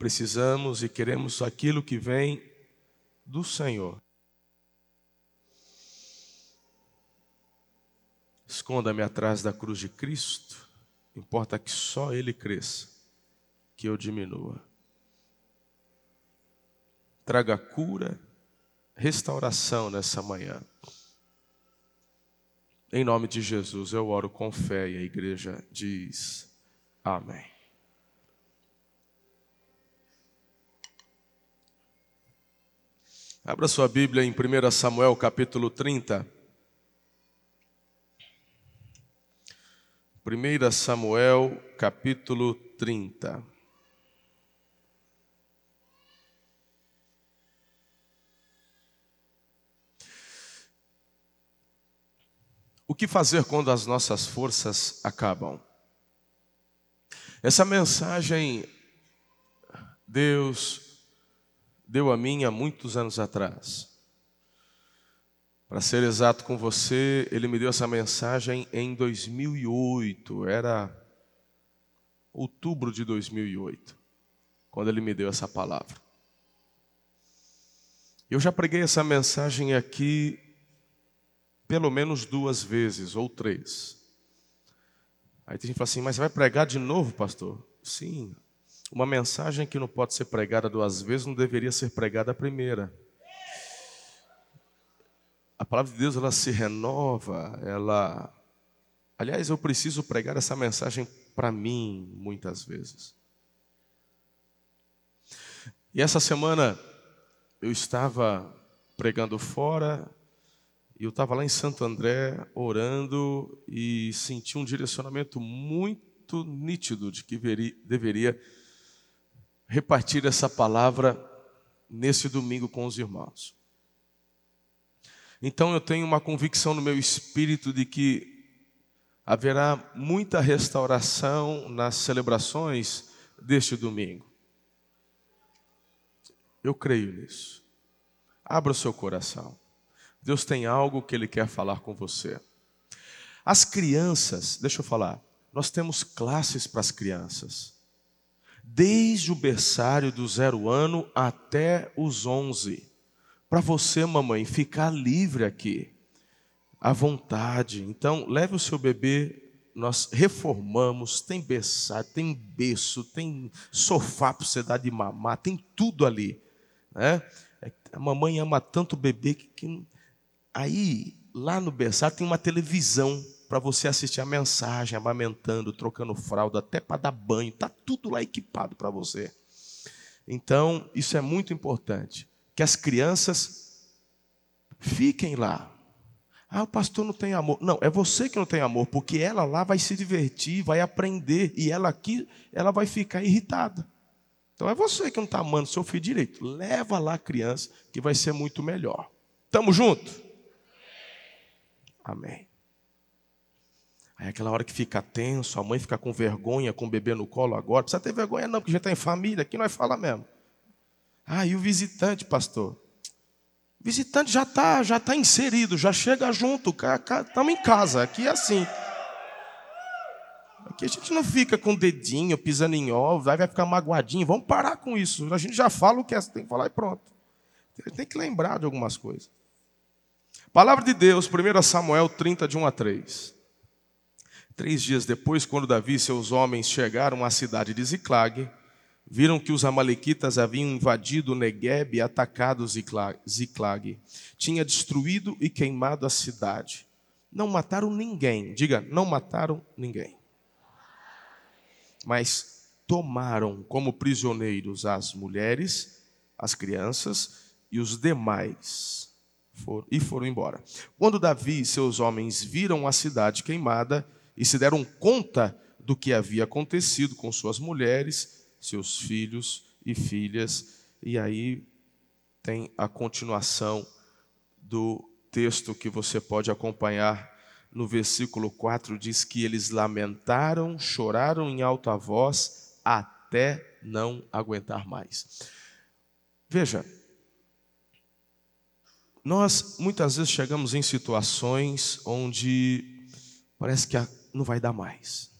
precisamos e queremos aquilo que vem do Senhor. Esconda-me atrás da cruz de Cristo, importa que só Ele cresça, que eu diminua. Traga cura, restauração nessa manhã. Em nome de Jesus, eu oro com fé e a igreja diz: Amém. Abra sua Bíblia em 1 Samuel capítulo 30. 1 Samuel capítulo 30. O que fazer quando as nossas forças acabam? Essa mensagem Deus deu a mim há muitos anos atrás. Para ser exato com você, ele me deu essa mensagem em 2008, era outubro de 2008, quando ele me deu essa palavra. Eu já preguei essa mensagem aqui pelo menos duas vezes ou três. Aí tem gente que fala assim, mas você vai pregar de novo, pastor? Sim, uma mensagem que não pode ser pregada duas vezes não deveria ser pregada a primeira. A palavra de Deus ela se renova, ela Aliás, eu preciso pregar essa mensagem para mim muitas vezes. E essa semana eu estava pregando fora, e eu estava lá em Santo André orando e senti um direcionamento muito nítido de que deveria repartir essa palavra nesse domingo com os irmãos. Então eu tenho uma convicção no meu espírito de que haverá muita restauração nas celebrações deste domingo. Eu creio nisso. Abra o seu coração. Deus tem algo que Ele quer falar com você. As crianças, deixa eu falar, nós temos classes para as crianças desde o berçário do zero ano até os onze. Para você, mamãe, ficar livre aqui, à vontade. Então, leve o seu bebê. Nós reformamos, tem berçário, tem berço, tem sofá para você dar de mamar, tem tudo ali. Né? É a mamãe ama tanto o bebê que, que... aí lá no berçário tem uma televisão para você assistir a mensagem, amamentando, trocando fralda, até para dar banho, está tudo lá equipado para você. Então, isso é muito importante, que as crianças fiquem lá. Ah, o pastor não tem amor. Não, é você que não tem amor, porque ela lá vai se divertir, vai aprender, e ela aqui, ela vai ficar irritada. Então é você que não está amando seu filho direito. Leva lá a criança, que vai ser muito melhor. Tamo junto? Amém. Aí aquela hora que fica tenso, a mãe fica com vergonha com o bebê no colo agora. Precisa ter vergonha não, porque já está em família, aqui nós fala mesmo. Ah, e o visitante, pastor? O visitante já está já tá inserido, já chega junto, estamos em casa, aqui é assim. Aqui a gente não fica com dedinho, pisando em ovos, aí vai ficar magoadinho. Vamos parar com isso. A gente já fala o que é, tem que falar e pronto. Tem que lembrar de algumas coisas. Palavra de Deus, 1 Samuel 30, de 1 a 3. Três dias depois, quando Davi e seus homens chegaram à cidade de Ziclag, viram que os amalequitas haviam invadido Negueb e atacado Ziclag. Tinha destruído e queimado a cidade. Não mataram ninguém. Diga, não mataram ninguém. Mas tomaram como prisioneiros as mulheres, as crianças e os demais. e foram embora. Quando Davi e seus homens viram a cidade queimada, e se deram conta do que havia acontecido com suas mulheres, seus filhos e filhas. E aí tem a continuação do texto que você pode acompanhar no versículo 4 diz que eles lamentaram, choraram em alta voz até não aguentar mais. Veja, nós muitas vezes chegamos em situações onde parece que não vai dar mais.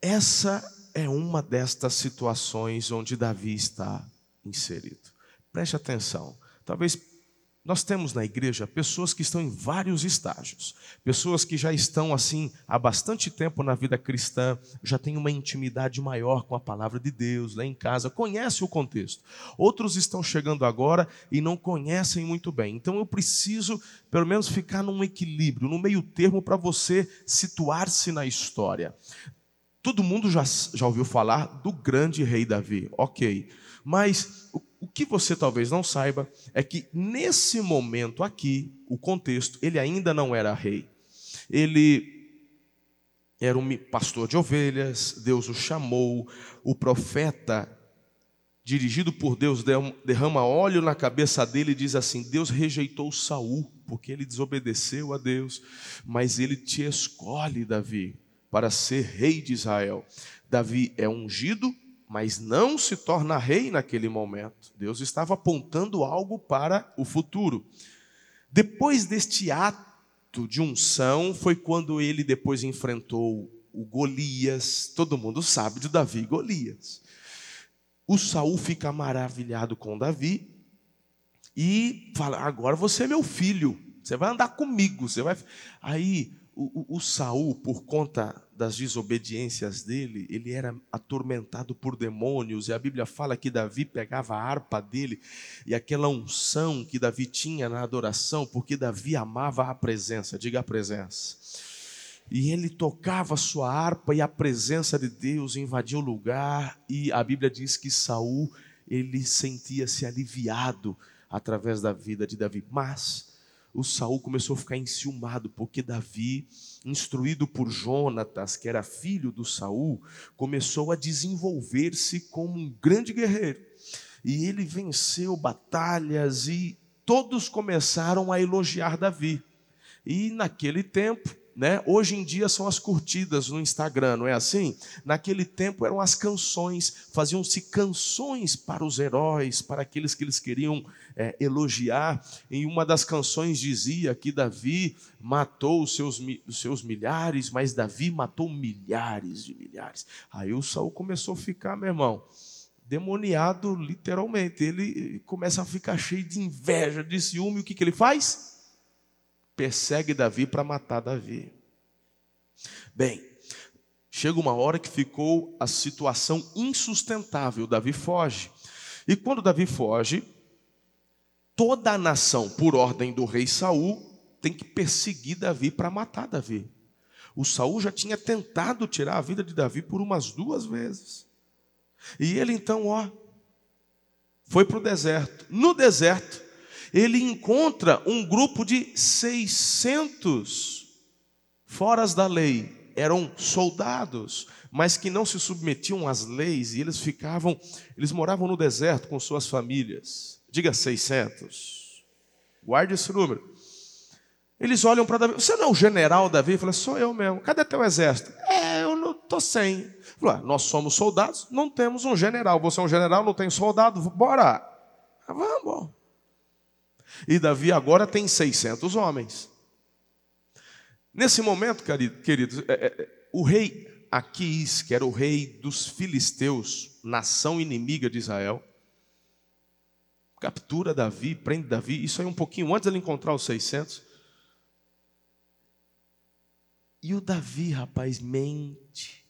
Essa é uma destas situações onde Davi está inserido. Preste atenção. Talvez nós temos na igreja pessoas que estão em vários estágios, pessoas que já estão assim há bastante tempo na vida cristã, já têm uma intimidade maior com a palavra de Deus lá em casa, conhecem o contexto. Outros estão chegando agora e não conhecem muito bem. Então eu preciso, pelo menos, ficar num equilíbrio, no meio termo, para você situar-se na história. Todo mundo já, já ouviu falar do grande rei Davi, ok, mas o que você talvez não saiba é que nesse momento aqui, o contexto, ele ainda não era rei. Ele era um pastor de ovelhas, Deus o chamou, o profeta, dirigido por Deus, derrama óleo na cabeça dele e diz assim: Deus rejeitou Saul, porque ele desobedeceu a Deus, mas ele te escolhe, Davi, para ser rei de Israel. Davi é ungido mas não se torna rei naquele momento. Deus estava apontando algo para o futuro. Depois deste ato de unção, foi quando ele depois enfrentou o Golias. Todo mundo sabe de Davi e Golias. O Saul fica maravilhado com Davi e fala: agora você é meu filho, você vai andar comigo, você vai. Aí o, o, o Saul, por conta das desobediências dele, ele era atormentado por demônios, e a Bíblia fala que Davi pegava a harpa dele e aquela unção que Davi tinha na adoração, porque Davi amava a presença, diga a presença. E ele tocava a sua harpa e a presença de Deus invadia o lugar, e a Bíblia diz que Saul, ele sentia-se aliviado através da vida de Davi, mas o Saul começou a ficar enciumado, porque Davi, instruído por Jonatas, que era filho do Saul, começou a desenvolver-se como um grande guerreiro. E ele venceu batalhas e todos começaram a elogiar Davi. E naquele tempo, né? Hoje em dia são as curtidas no Instagram, não é assim? Naquele tempo eram as canções, faziam-se canções para os heróis, para aqueles que eles queriam é, elogiar. Em uma das canções dizia que Davi matou os seus, os seus milhares, mas Davi matou milhares de milhares. Aí o Saul começou a ficar, meu irmão, demoniado literalmente. Ele começa a ficar cheio de inveja, de ciúme. O que, que ele faz? Persegue Davi para matar Davi. Bem, chega uma hora que ficou a situação insustentável. Davi foge. E quando Davi foge, toda a nação, por ordem do rei Saul, tem que perseguir Davi para matar Davi. O Saul já tinha tentado tirar a vida de Davi por umas duas vezes. E ele então, ó, foi para o deserto. No deserto, ele encontra um grupo de 600 foras da lei. Eram soldados, mas que não se submetiam às leis e eles ficavam, eles moravam no deserto com suas famílias. Diga 600. Guarde esse número. Eles olham para Davi. Você não é o general Davi? Fala, sou eu mesmo. Cadê teu exército? É, eu não estou sem. Fala, nós somos soldados, não temos um general. Você é um general, não tem soldado? Bora. Ah, vamos. E Davi agora tem 600 homens. Nesse momento, queridos, é, é, o rei Aquis, que era o rei dos filisteus, nação inimiga de Israel, captura Davi, prende Davi, isso aí um pouquinho antes de ele encontrar os 600. E o Davi, rapaz, mente,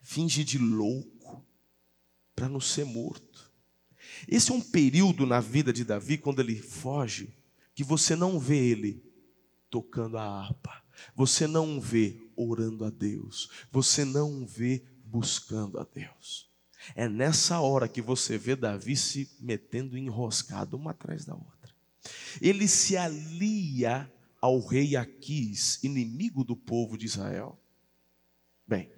finge de louco, para não ser morto. Esse é um período na vida de Davi, quando ele foge, que você não vê ele tocando a harpa, você não vê orando a Deus, você não vê buscando a Deus. É nessa hora que você vê Davi se metendo enroscado uma atrás da outra. Ele se alia ao rei Aquis, inimigo do povo de Israel. Bem,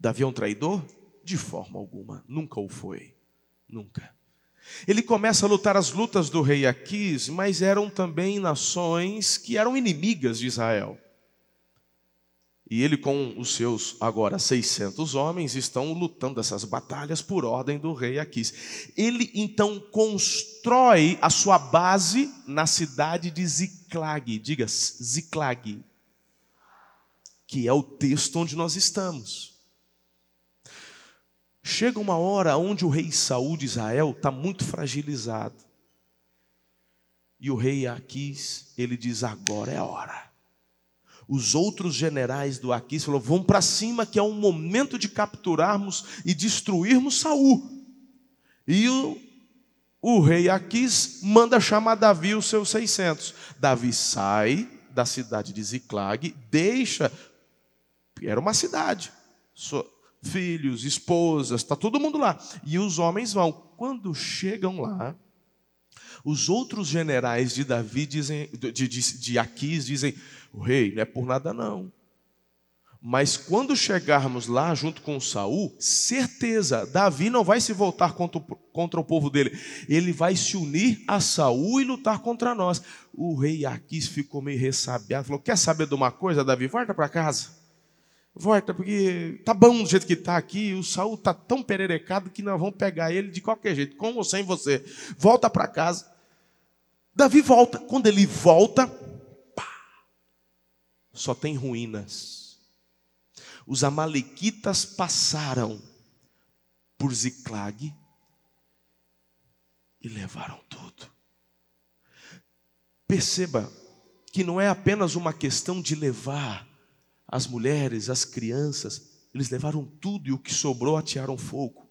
Davi é um traidor? De forma alguma, nunca o foi. Nunca. Ele começa a lutar as lutas do rei Aquis, mas eram também nações que eram inimigas de Israel. E ele, com os seus agora 600 homens, estão lutando essas batalhas por ordem do rei Aquis. Ele então constrói a sua base na cidade de Ziclag, diga Ziclag, que é o texto onde nós estamos. Chega uma hora onde o rei Saul de Israel está muito fragilizado. E o rei Aquis, ele diz: agora é a hora. Os outros generais do Aquis falaram: vamos para cima, que é um momento de capturarmos e destruirmos Saul. E o, o rei Aquis manda chamar Davi os seus 600. Davi sai da cidade de Ziclag, deixa, era uma cidade, filhos, esposas, está todo mundo lá. E os homens vão. Quando chegam lá, os outros generais de Davi dizem, de, de, de Aquis dizem: o rei, não é por nada não. Mas quando chegarmos lá junto com Saul, certeza, Davi não vai se voltar contra, contra o povo dele. Ele vai se unir a Saul e lutar contra nós. O rei Aquis ficou meio ressabiado, falou: Quer saber de uma coisa, Davi? Volta para casa. Volta, porque tá bom do jeito que está aqui. O Saul tá tão pererecado que nós vamos pegar ele de qualquer jeito, com ou sem você. Volta para casa. Davi volta. Quando ele volta, pá, só tem ruínas. Os amalequitas passaram por Ziclag e levaram tudo. Perceba que não é apenas uma questão de levar as mulheres, as crianças, eles levaram tudo e o que sobrou atearam fogo.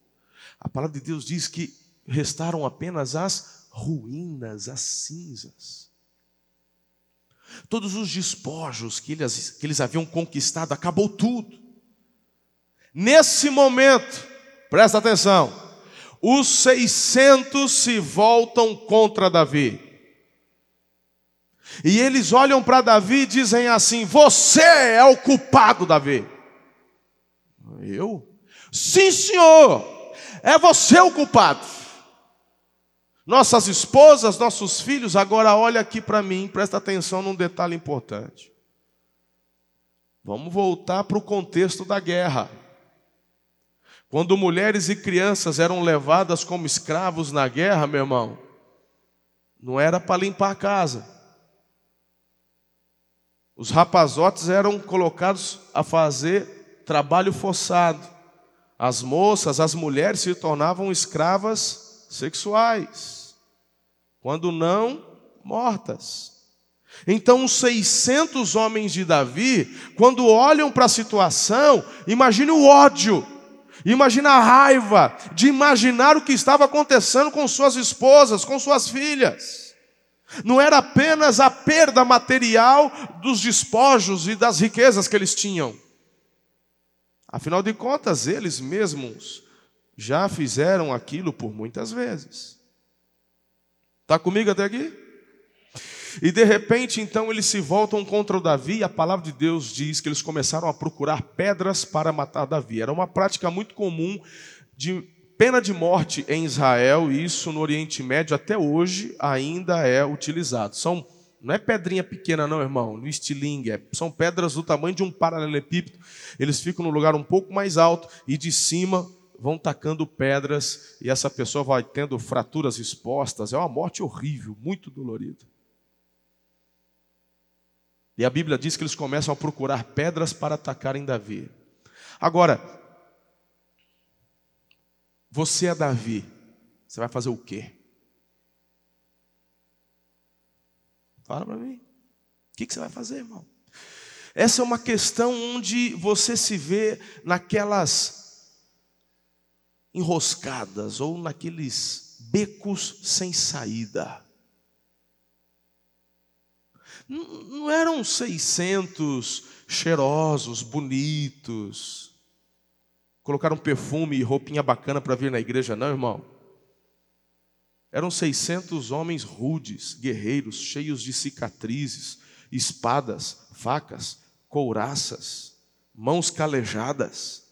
A palavra de Deus diz que restaram apenas as ruínas, as cinzas. Todos os despojos que eles, que eles haviam conquistado, acabou tudo. Nesse momento, presta atenção, os 600 se voltam contra Davi. E eles olham para Davi e dizem assim: Você é o culpado, Davi. Eu? Sim, senhor, é você o culpado. Nossas esposas, nossos filhos, agora olha aqui para mim, presta atenção num detalhe importante. Vamos voltar para o contexto da guerra. Quando mulheres e crianças eram levadas como escravos na guerra, meu irmão, não era para limpar a casa os rapazotes eram colocados a fazer trabalho forçado. As moças, as mulheres se tornavam escravas sexuais, quando não mortas. Então, os 600 homens de Davi, quando olham para a situação, imagine o ódio, imagine a raiva de imaginar o que estava acontecendo com suas esposas, com suas filhas. Não era apenas a perda material dos despojos e das riquezas que eles tinham. Afinal de contas, eles mesmos já fizeram aquilo por muitas vezes. Está comigo até aqui? E de repente, então, eles se voltam contra o Davi, e a palavra de Deus diz que eles começaram a procurar pedras para matar Davi. Era uma prática muito comum de Pena de morte em Israel, e isso no Oriente Médio até hoje ainda é utilizado. São não é pedrinha pequena, não, irmão, no estilingue. É, são pedras do tamanho de um paralelepípedo. Eles ficam no lugar um pouco mais alto e de cima vão tacando pedras e essa pessoa vai tendo fraturas expostas. É uma morte horrível, muito dolorida. E a Bíblia diz que eles começam a procurar pedras para atacarem Davi. Agora, você é Davi. Você vai fazer o quê? Fala para mim. O que você vai fazer, irmão? Essa é uma questão onde você se vê naquelas enroscadas ou naqueles becos sem saída. Não eram 600 cheirosos, bonitos, colocaram perfume e roupinha bacana para vir na igreja, não, irmão. Eram 600 homens rudes, guerreiros, cheios de cicatrizes, espadas, facas, couraças, mãos calejadas.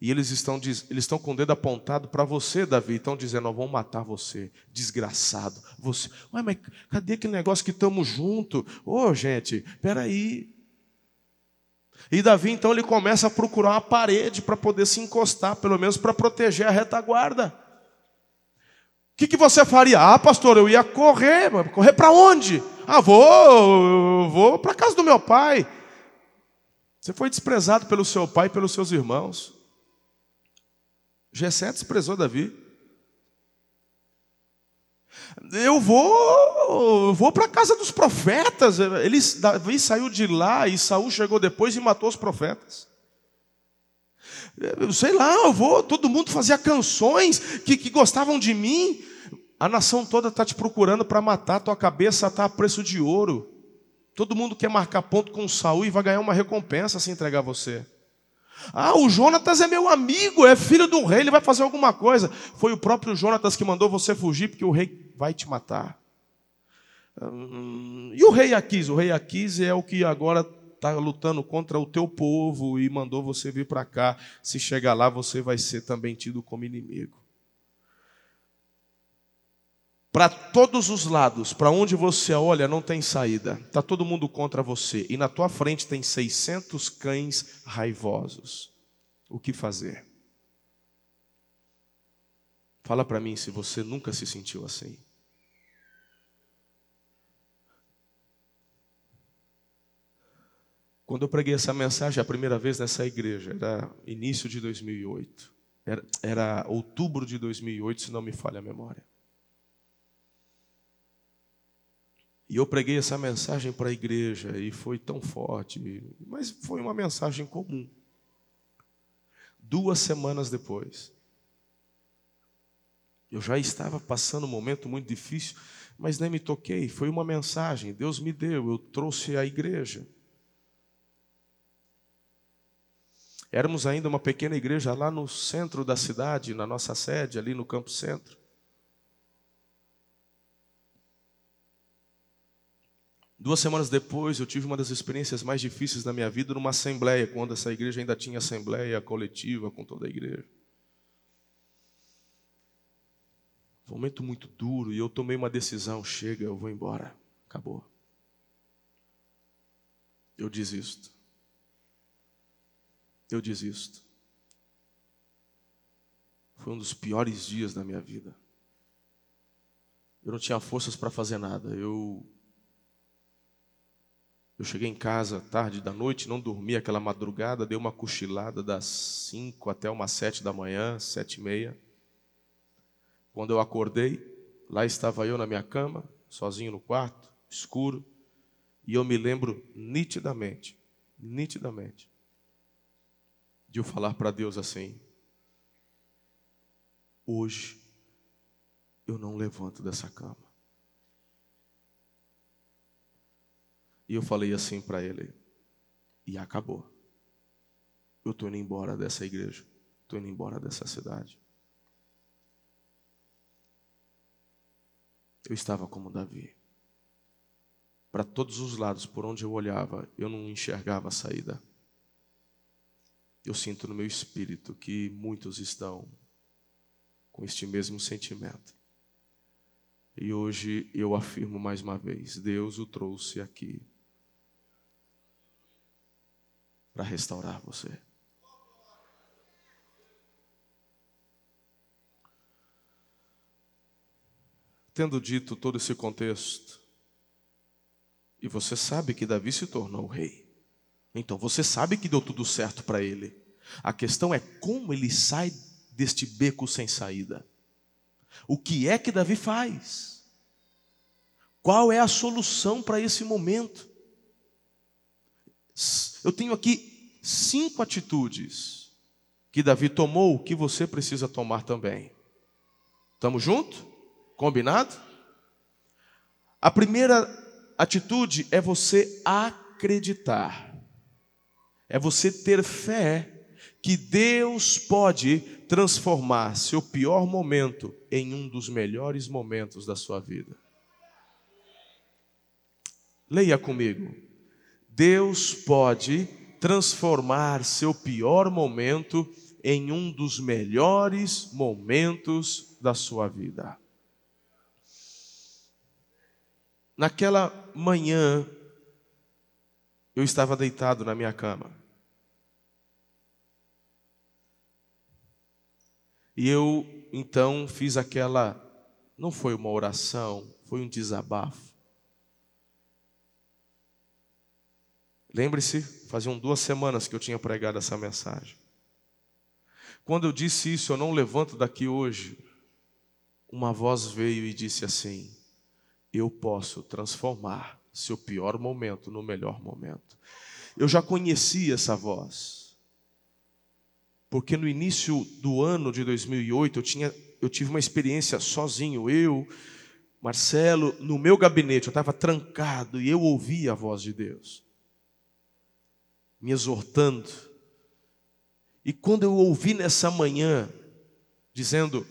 E eles estão, eles estão com o dedo apontado para você, Davi. Estão dizendo: Nós vamos matar você, desgraçado. Você. Ué, mas cadê aquele negócio que estamos juntos? Ô, oh, gente, peraí. E Davi, então, ele começa a procurar uma parede para poder se encostar, pelo menos para proteger a retaguarda. O que, que você faria? Ah, pastor, eu ia correr. Correr para onde? Ah, vou, vou para casa do meu pai. Você foi desprezado pelo seu pai e pelos seus irmãos. Gessé desprezou Davi. Eu vou, vou para a casa dos profetas. Eles, Davi saiu de lá e Saul chegou depois e matou os profetas. Eu sei lá, eu vou. Todo mundo fazia canções que, que gostavam de mim. A nação toda está te procurando para matar. Tua cabeça está a preço de ouro. Todo mundo quer marcar ponto com Saul e vai ganhar uma recompensa se entregar você. Ah, o Jonatas é meu amigo, é filho do rei, ele vai fazer alguma coisa. Foi o próprio Jonatas que mandou você fugir, porque o rei vai te matar. Hum, e o rei Aquis? O rei Aquis é o que agora está lutando contra o teu povo e mandou você vir para cá. Se chegar lá, você vai ser também tido como inimigo. Para todos os lados, para onde você olha, não tem saída. Está todo mundo contra você. E na tua frente tem 600 cães raivosos. O que fazer? Fala para mim se você nunca se sentiu assim. Quando eu preguei essa mensagem a primeira vez nessa igreja, era início de 2008. Era, era outubro de 2008, se não me falha a memória. E eu preguei essa mensagem para a igreja e foi tão forte, mas foi uma mensagem comum. Duas semanas depois, eu já estava passando um momento muito difícil, mas nem me toquei. Foi uma mensagem, Deus me deu, eu trouxe à igreja. Éramos ainda uma pequena igreja lá no centro da cidade, na nossa sede, ali no Campo Centro. Duas semanas depois, eu tive uma das experiências mais difíceis da minha vida numa assembleia, quando essa igreja ainda tinha assembleia coletiva com toda a igreja. Um momento muito duro e eu tomei uma decisão: chega, eu vou embora. Acabou. Eu desisto. Eu desisto. Foi um dos piores dias da minha vida. Eu não tinha forças para fazer nada. Eu eu cheguei em casa tarde da noite, não dormi aquela madrugada, dei uma cochilada das cinco até umas sete da manhã, sete e meia. Quando eu acordei, lá estava eu na minha cama, sozinho no quarto, escuro, e eu me lembro nitidamente, nitidamente, de eu falar para Deus assim: hoje eu não levanto dessa cama. E eu falei assim para ele, e acabou. Eu estou indo embora dessa igreja, estou indo embora dessa cidade. Eu estava como Davi. Para todos os lados, por onde eu olhava, eu não enxergava a saída. Eu sinto no meu espírito que muitos estão com este mesmo sentimento. E hoje eu afirmo mais uma vez: Deus o trouxe aqui para restaurar você. Tendo dito todo esse contexto, e você sabe que Davi se tornou rei, então você sabe que deu tudo certo para ele. A questão é como ele sai deste beco sem saída. O que é que Davi faz? Qual é a solução para esse momento? Eu tenho aqui cinco atitudes que Davi tomou que você precisa tomar também. Estamos juntos? Combinado? A primeira atitude é você acreditar, é você ter fé que Deus pode transformar seu pior momento em um dos melhores momentos da sua vida. Leia comigo. Deus pode transformar seu pior momento em um dos melhores momentos da sua vida. Naquela manhã, eu estava deitado na minha cama. E eu então fiz aquela, não foi uma oração, foi um desabafo. Lembre-se, faziam duas semanas que eu tinha pregado essa mensagem. Quando eu disse isso, eu não levanto daqui hoje. Uma voz veio e disse assim: Eu posso transformar seu pior momento no melhor momento. Eu já conhecia essa voz. Porque no início do ano de 2008 eu tinha eu tive uma experiência sozinho, eu, Marcelo, no meu gabinete, eu estava trancado e eu ouvi a voz de Deus me exortando. E quando eu ouvi nessa manhã, dizendo: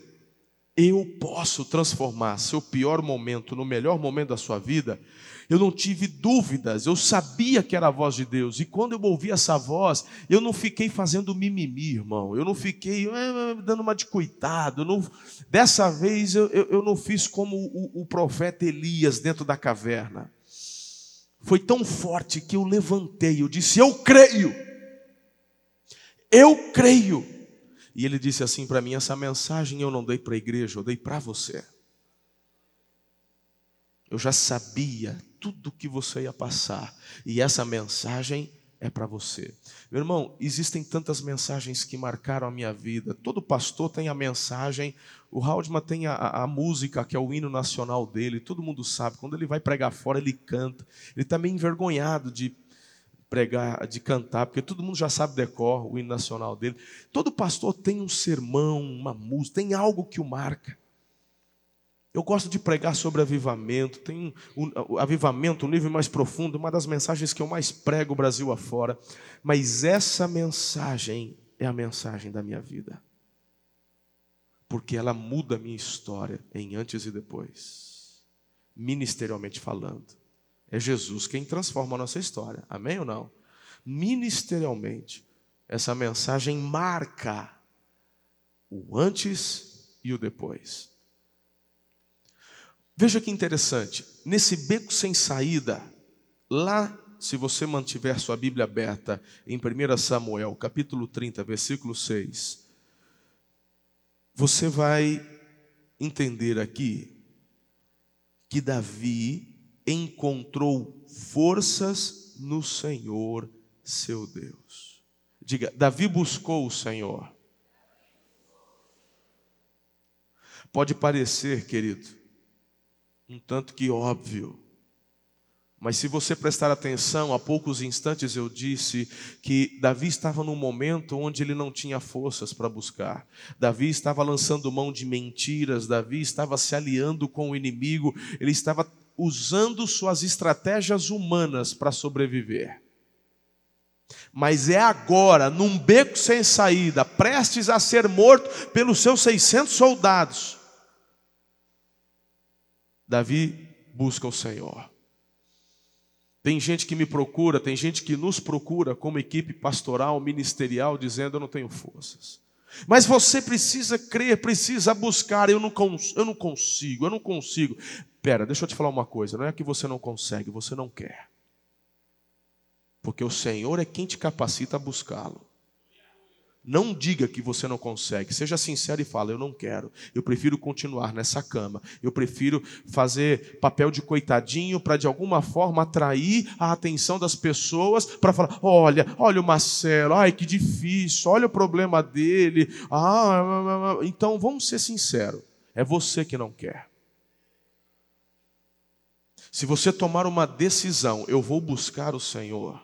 Eu posso transformar seu pior momento no melhor momento da sua vida, eu não tive dúvidas, eu sabia que era a voz de Deus. E quando eu ouvi essa voz, eu não fiquei fazendo mimimi, irmão. Eu não fiquei é, dando uma de coitado. Não... Dessa vez eu, eu, eu, não fiz como o, o profeta Elias dentro da caverna foi tão forte que eu levantei, eu disse: Eu creio, eu creio. E ele disse assim para mim: Essa mensagem eu não dei para a igreja, eu dei para você. Eu já sabia tudo que você ia passar, e essa mensagem é para você. Meu irmão, existem tantas mensagens que marcaram a minha vida. Todo pastor tem a mensagem, o Haldman tem a, a, música, que é o hino nacional dele, todo mundo sabe. Quando ele vai pregar fora, ele canta. Ele está meio envergonhado de pregar, de cantar, porque todo mundo já sabe decor o hino nacional dele. Todo pastor tem um sermão, uma música, tem algo que o marca. Eu gosto de pregar sobre avivamento, tem um, um, avivamento, um nível mais profundo, uma das mensagens que eu mais prego Brasil afora. Mas essa mensagem é a mensagem da minha vida. Porque ela muda a minha história em antes e depois. Ministerialmente falando. É Jesus quem transforma a nossa história. Amém ou não? Ministerialmente, essa mensagem marca o antes e o depois. Veja que interessante, nesse beco sem saída, lá, se você mantiver sua Bíblia aberta, em 1 Samuel, capítulo 30, versículo 6, você vai entender aqui que Davi encontrou forças no Senhor, seu Deus. Diga, Davi buscou o Senhor. Pode parecer, querido, um tanto que óbvio. Mas se você prestar atenção, há poucos instantes eu disse que Davi estava num momento onde ele não tinha forças para buscar. Davi estava lançando mão de mentiras, Davi estava se aliando com o inimigo, ele estava usando suas estratégias humanas para sobreviver. Mas é agora, num beco sem saída, prestes a ser morto pelos seus 600 soldados, Davi busca o Senhor. Tem gente que me procura, tem gente que nos procura como equipe pastoral, ministerial, dizendo: Eu não tenho forças. Mas você precisa crer, precisa buscar. Eu não, eu não consigo, eu não consigo. Pera, deixa eu te falar uma coisa: não é que você não consegue, você não quer. Porque o Senhor é quem te capacita a buscá-lo. Não diga que você não consegue. Seja sincero e fala: Eu não quero. Eu prefiro continuar nessa cama. Eu prefiro fazer papel de coitadinho para de alguma forma atrair a atenção das pessoas para falar: Olha, olha o Marcelo. Ai, que difícil. Olha o problema dele. Ah, então vamos ser sinceros. É você que não quer. Se você tomar uma decisão, eu vou buscar o Senhor.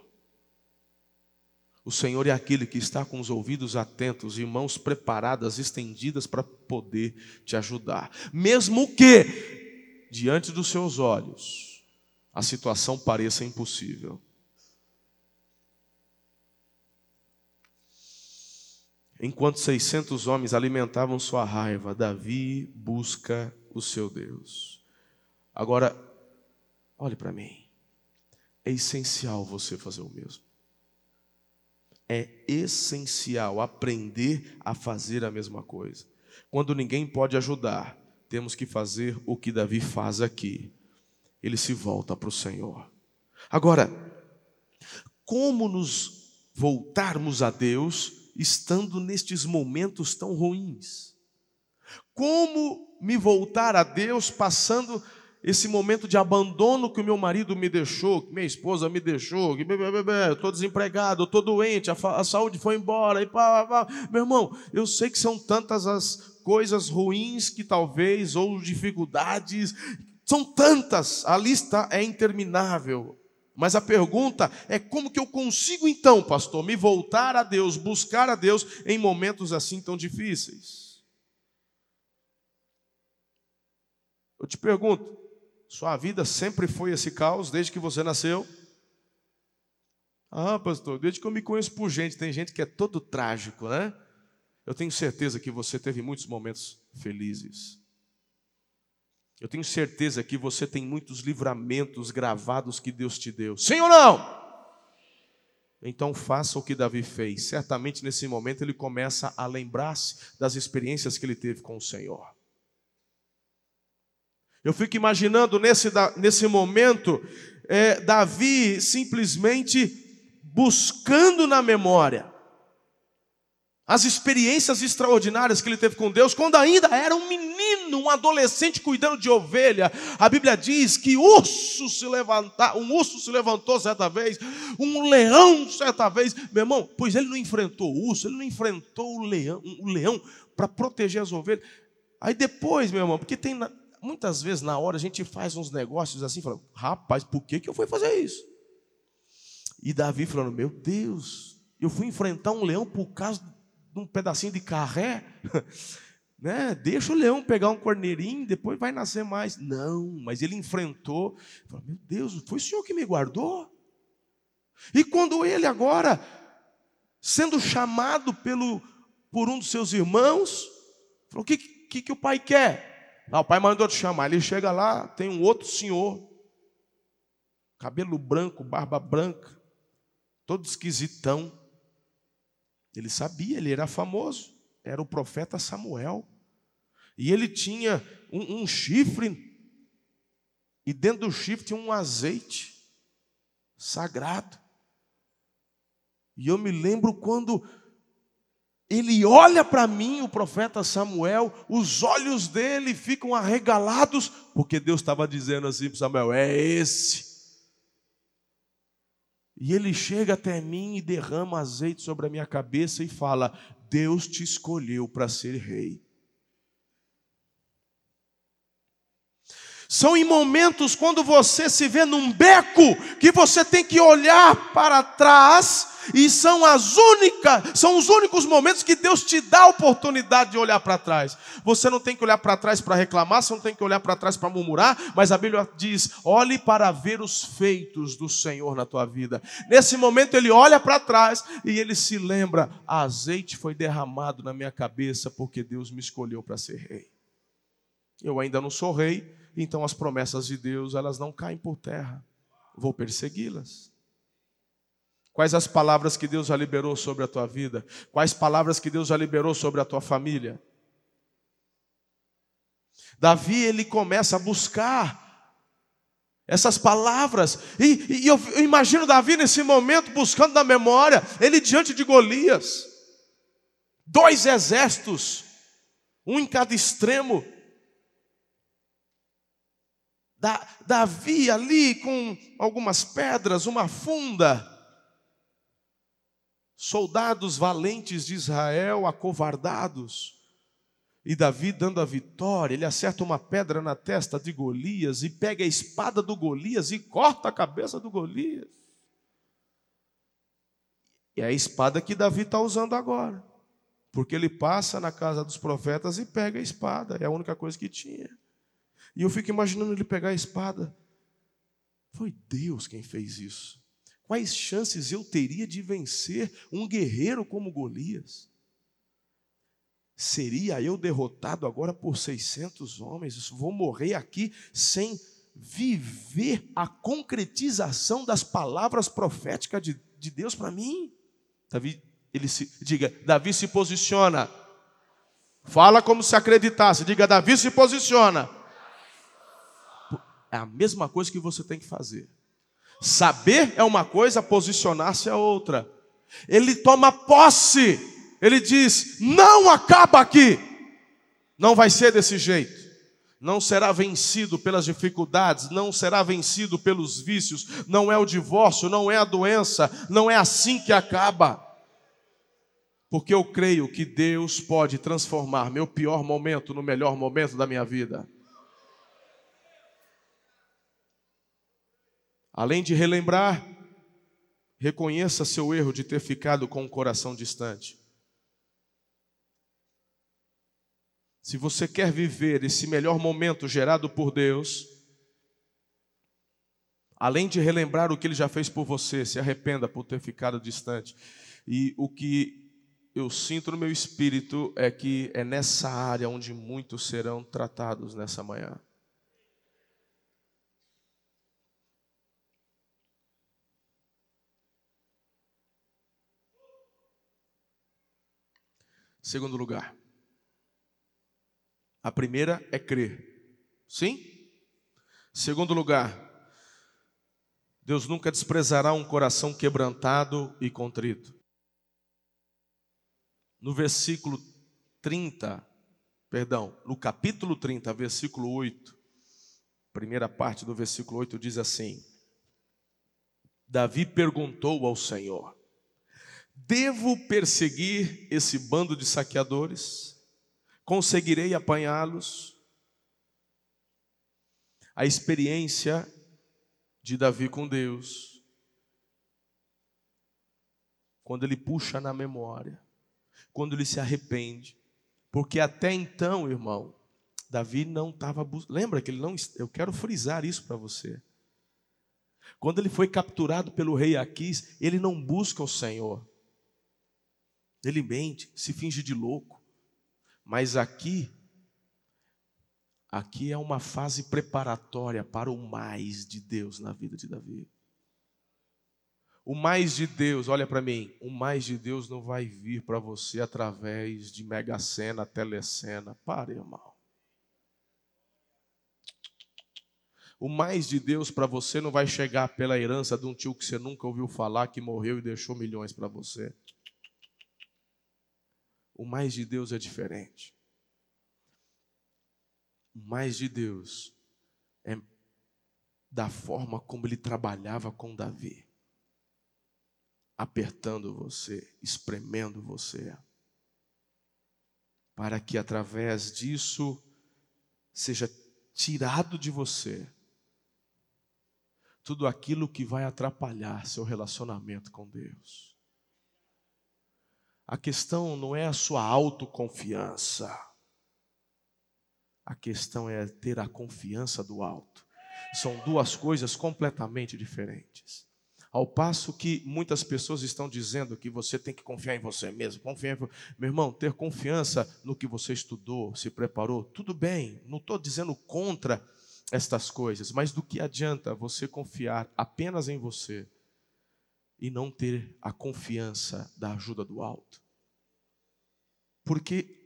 O Senhor é aquele que está com os ouvidos atentos e mãos preparadas, estendidas para poder te ajudar. Mesmo que, diante dos seus olhos, a situação pareça impossível. Enquanto 600 homens alimentavam sua raiva, Davi busca o seu Deus. Agora, olhe para mim. É essencial você fazer o mesmo. É essencial aprender a fazer a mesma coisa. Quando ninguém pode ajudar, temos que fazer o que Davi faz aqui. Ele se volta para o Senhor. Agora, como nos voltarmos a Deus estando nestes momentos tão ruins? Como me voltar a Deus passando esse momento de abandono que o meu marido me deixou, que minha esposa me deixou, que eu estou desempregado, eu estou doente, a, a, saúde foi embora, e pá, pá, pá. Meu irmão, eu sei que são tantas as coisas ruins que talvez, ou dificuldades, são tantas, a lista é interminável. Mas a pergunta é como que eu consigo então, pastor, me voltar a Deus, buscar a Deus em momentos assim tão difíceis? Eu te pergunto, sua vida sempre foi esse caos desde que você nasceu? Ah, pastor, desde que eu me conheço por gente, tem gente que é todo trágico, né? Eu tenho certeza que você teve muitos momentos felizes. Eu tenho certeza que você tem muitos livramentos gravados que Deus te deu. Sim ou não? Então faça o que Davi fez. Certamente nesse momento ele começa a lembrar-se das experiências que ele teve com o Senhor. Eu fico imaginando nesse, nesse momento, é, Davi simplesmente buscando na memória as experiências extraordinárias que ele teve com Deus, quando ainda era um menino, um adolescente cuidando de ovelha. A Bíblia diz que urso se levanta, um urso se levantou certa vez, um leão certa vez. Meu irmão, pois ele não enfrentou o urso, ele não enfrentou o leão, o leão para proteger as ovelhas. Aí depois, meu irmão, porque tem muitas vezes na hora a gente faz uns negócios assim, fala, rapaz, por que, que eu fui fazer isso? E Davi falando, meu Deus, eu fui enfrentar um leão por causa de um pedacinho de carré, né? Deixa o leão pegar um corneirinho, depois vai nascer mais. Não, mas ele enfrentou, falou, meu Deus, foi o Senhor que me guardou. E quando ele agora, sendo chamado pelo, por um dos seus irmãos, falou, o que, que, que o pai quer? O pai mandou te chamar. Ele chega lá, tem um outro senhor, cabelo branco, barba branca, todo esquisitão. Ele sabia, ele era famoso, era o profeta Samuel. E ele tinha um, um chifre, e dentro do chifre tinha um azeite sagrado. E eu me lembro quando ele olha para mim, o profeta Samuel, os olhos dele ficam arregalados, porque Deus estava dizendo assim para Samuel: é esse. E ele chega até mim e derrama azeite sobre a minha cabeça e fala: Deus te escolheu para ser rei. São em momentos quando você se vê num beco que você tem que olhar para trás e são as únicas, são os únicos momentos que Deus te dá a oportunidade de olhar para trás. Você não tem que olhar para trás para reclamar, você não tem que olhar para trás para murmurar, mas a Bíblia diz: olhe para ver os feitos do Senhor na tua vida. Nesse momento ele olha para trás e ele se lembra: azeite foi derramado na minha cabeça porque Deus me escolheu para ser rei. Eu ainda não sou rei, então as promessas de Deus, elas não caem por terra. Vou persegui-las. Quais as palavras que Deus já liberou sobre a tua vida? Quais palavras que Deus já liberou sobre a tua família? Davi, ele começa a buscar essas palavras, e, e eu, eu imagino Davi nesse momento buscando na memória, ele diante de Golias, dois exércitos, um em cada extremo, da, Davi ali com algumas pedras, uma funda. Soldados valentes de Israel acovardados. E Davi dando a vitória, ele acerta uma pedra na testa de Golias e pega a espada do Golias e corta a cabeça do Golias. E é a espada que Davi está usando agora. Porque ele passa na casa dos profetas e pega a espada, é a única coisa que tinha. E eu fico imaginando ele pegar a espada. Foi Deus quem fez isso. Quais chances eu teria de vencer um guerreiro como Golias? Seria eu derrotado agora por 600 homens? Vou morrer aqui sem viver a concretização das palavras proféticas de, de Deus para mim? Davi, ele se diga, Davi se posiciona. Fala como se acreditasse. Diga, Davi se posiciona. É a mesma coisa que você tem que fazer. Saber é uma coisa, posicionar-se é outra. Ele toma posse. Ele diz: não acaba aqui. Não vai ser desse jeito. Não será vencido pelas dificuldades, não será vencido pelos vícios, não é o divórcio, não é a doença, não é assim que acaba. Porque eu creio que Deus pode transformar meu pior momento no melhor momento da minha vida. Além de relembrar, reconheça seu erro de ter ficado com o coração distante. Se você quer viver esse melhor momento gerado por Deus, além de relembrar o que Ele já fez por você, se arrependa por ter ficado distante. E o que eu sinto no meu espírito é que é nessa área onde muitos serão tratados nessa manhã. Segundo lugar. A primeira é crer. Sim? Segundo lugar, Deus nunca desprezará um coração quebrantado e contrito. No versículo 30, perdão, no capítulo 30, versículo 8, primeira parte do versículo 8 diz assim: Davi perguntou ao Senhor: Devo perseguir esse bando de saqueadores? Conseguirei apanhá-los? A experiência de Davi com Deus, quando ele puxa na memória, quando ele se arrepende, porque até então, irmão, Davi não estava. Lembra que ele não. Eu quero frisar isso para você. Quando ele foi capturado pelo rei Aquis, ele não busca o Senhor. Ele mente, se finge de louco. Mas aqui, aqui é uma fase preparatória para o mais de Deus na vida de Davi. O mais de Deus, olha para mim, o mais de Deus não vai vir para você através de mega cena, telecena. Pare, irmão. O mais de Deus para você não vai chegar pela herança de um tio que você nunca ouviu falar, que morreu e deixou milhões para você. O mais de Deus é diferente. O mais de Deus é da forma como ele trabalhava com Davi, apertando você, espremendo você, para que através disso seja tirado de você tudo aquilo que vai atrapalhar seu relacionamento com Deus. A questão não é a sua autoconfiança. A questão é ter a confiança do alto. São duas coisas completamente diferentes. Ao passo que muitas pessoas estão dizendo que você tem que confiar em você mesmo. Confiar em... Meu irmão, ter confiança no que você estudou, se preparou, tudo bem. Não estou dizendo contra estas coisas, mas do que adianta você confiar apenas em você e não ter a confiança da ajuda do alto. Porque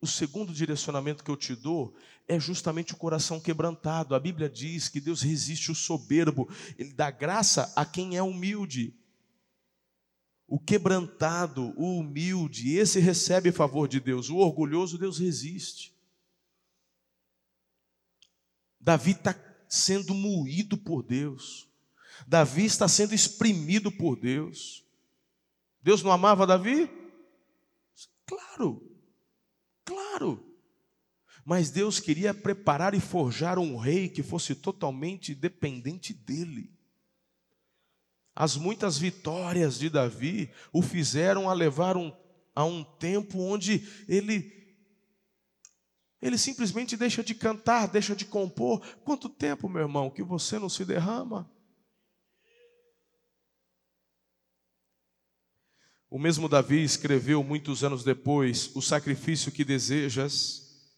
o segundo direcionamento que eu te dou é justamente o coração quebrantado. A Bíblia diz que Deus resiste o soberbo, Ele dá graça a quem é humilde. O quebrantado, o humilde, esse recebe favor de Deus. O orgulhoso, Deus resiste. Davi está sendo moído por Deus. Davi está sendo exprimido por Deus. Deus não amava Davi? Claro, claro. Mas Deus queria preparar e forjar um rei que fosse totalmente dependente dele. As muitas vitórias de Davi o fizeram a levar um, a um tempo onde ele ele simplesmente deixa de cantar, deixa de compor. Quanto tempo, meu irmão, que você não se derrama? O mesmo Davi escreveu muitos anos depois: O sacrifício que desejas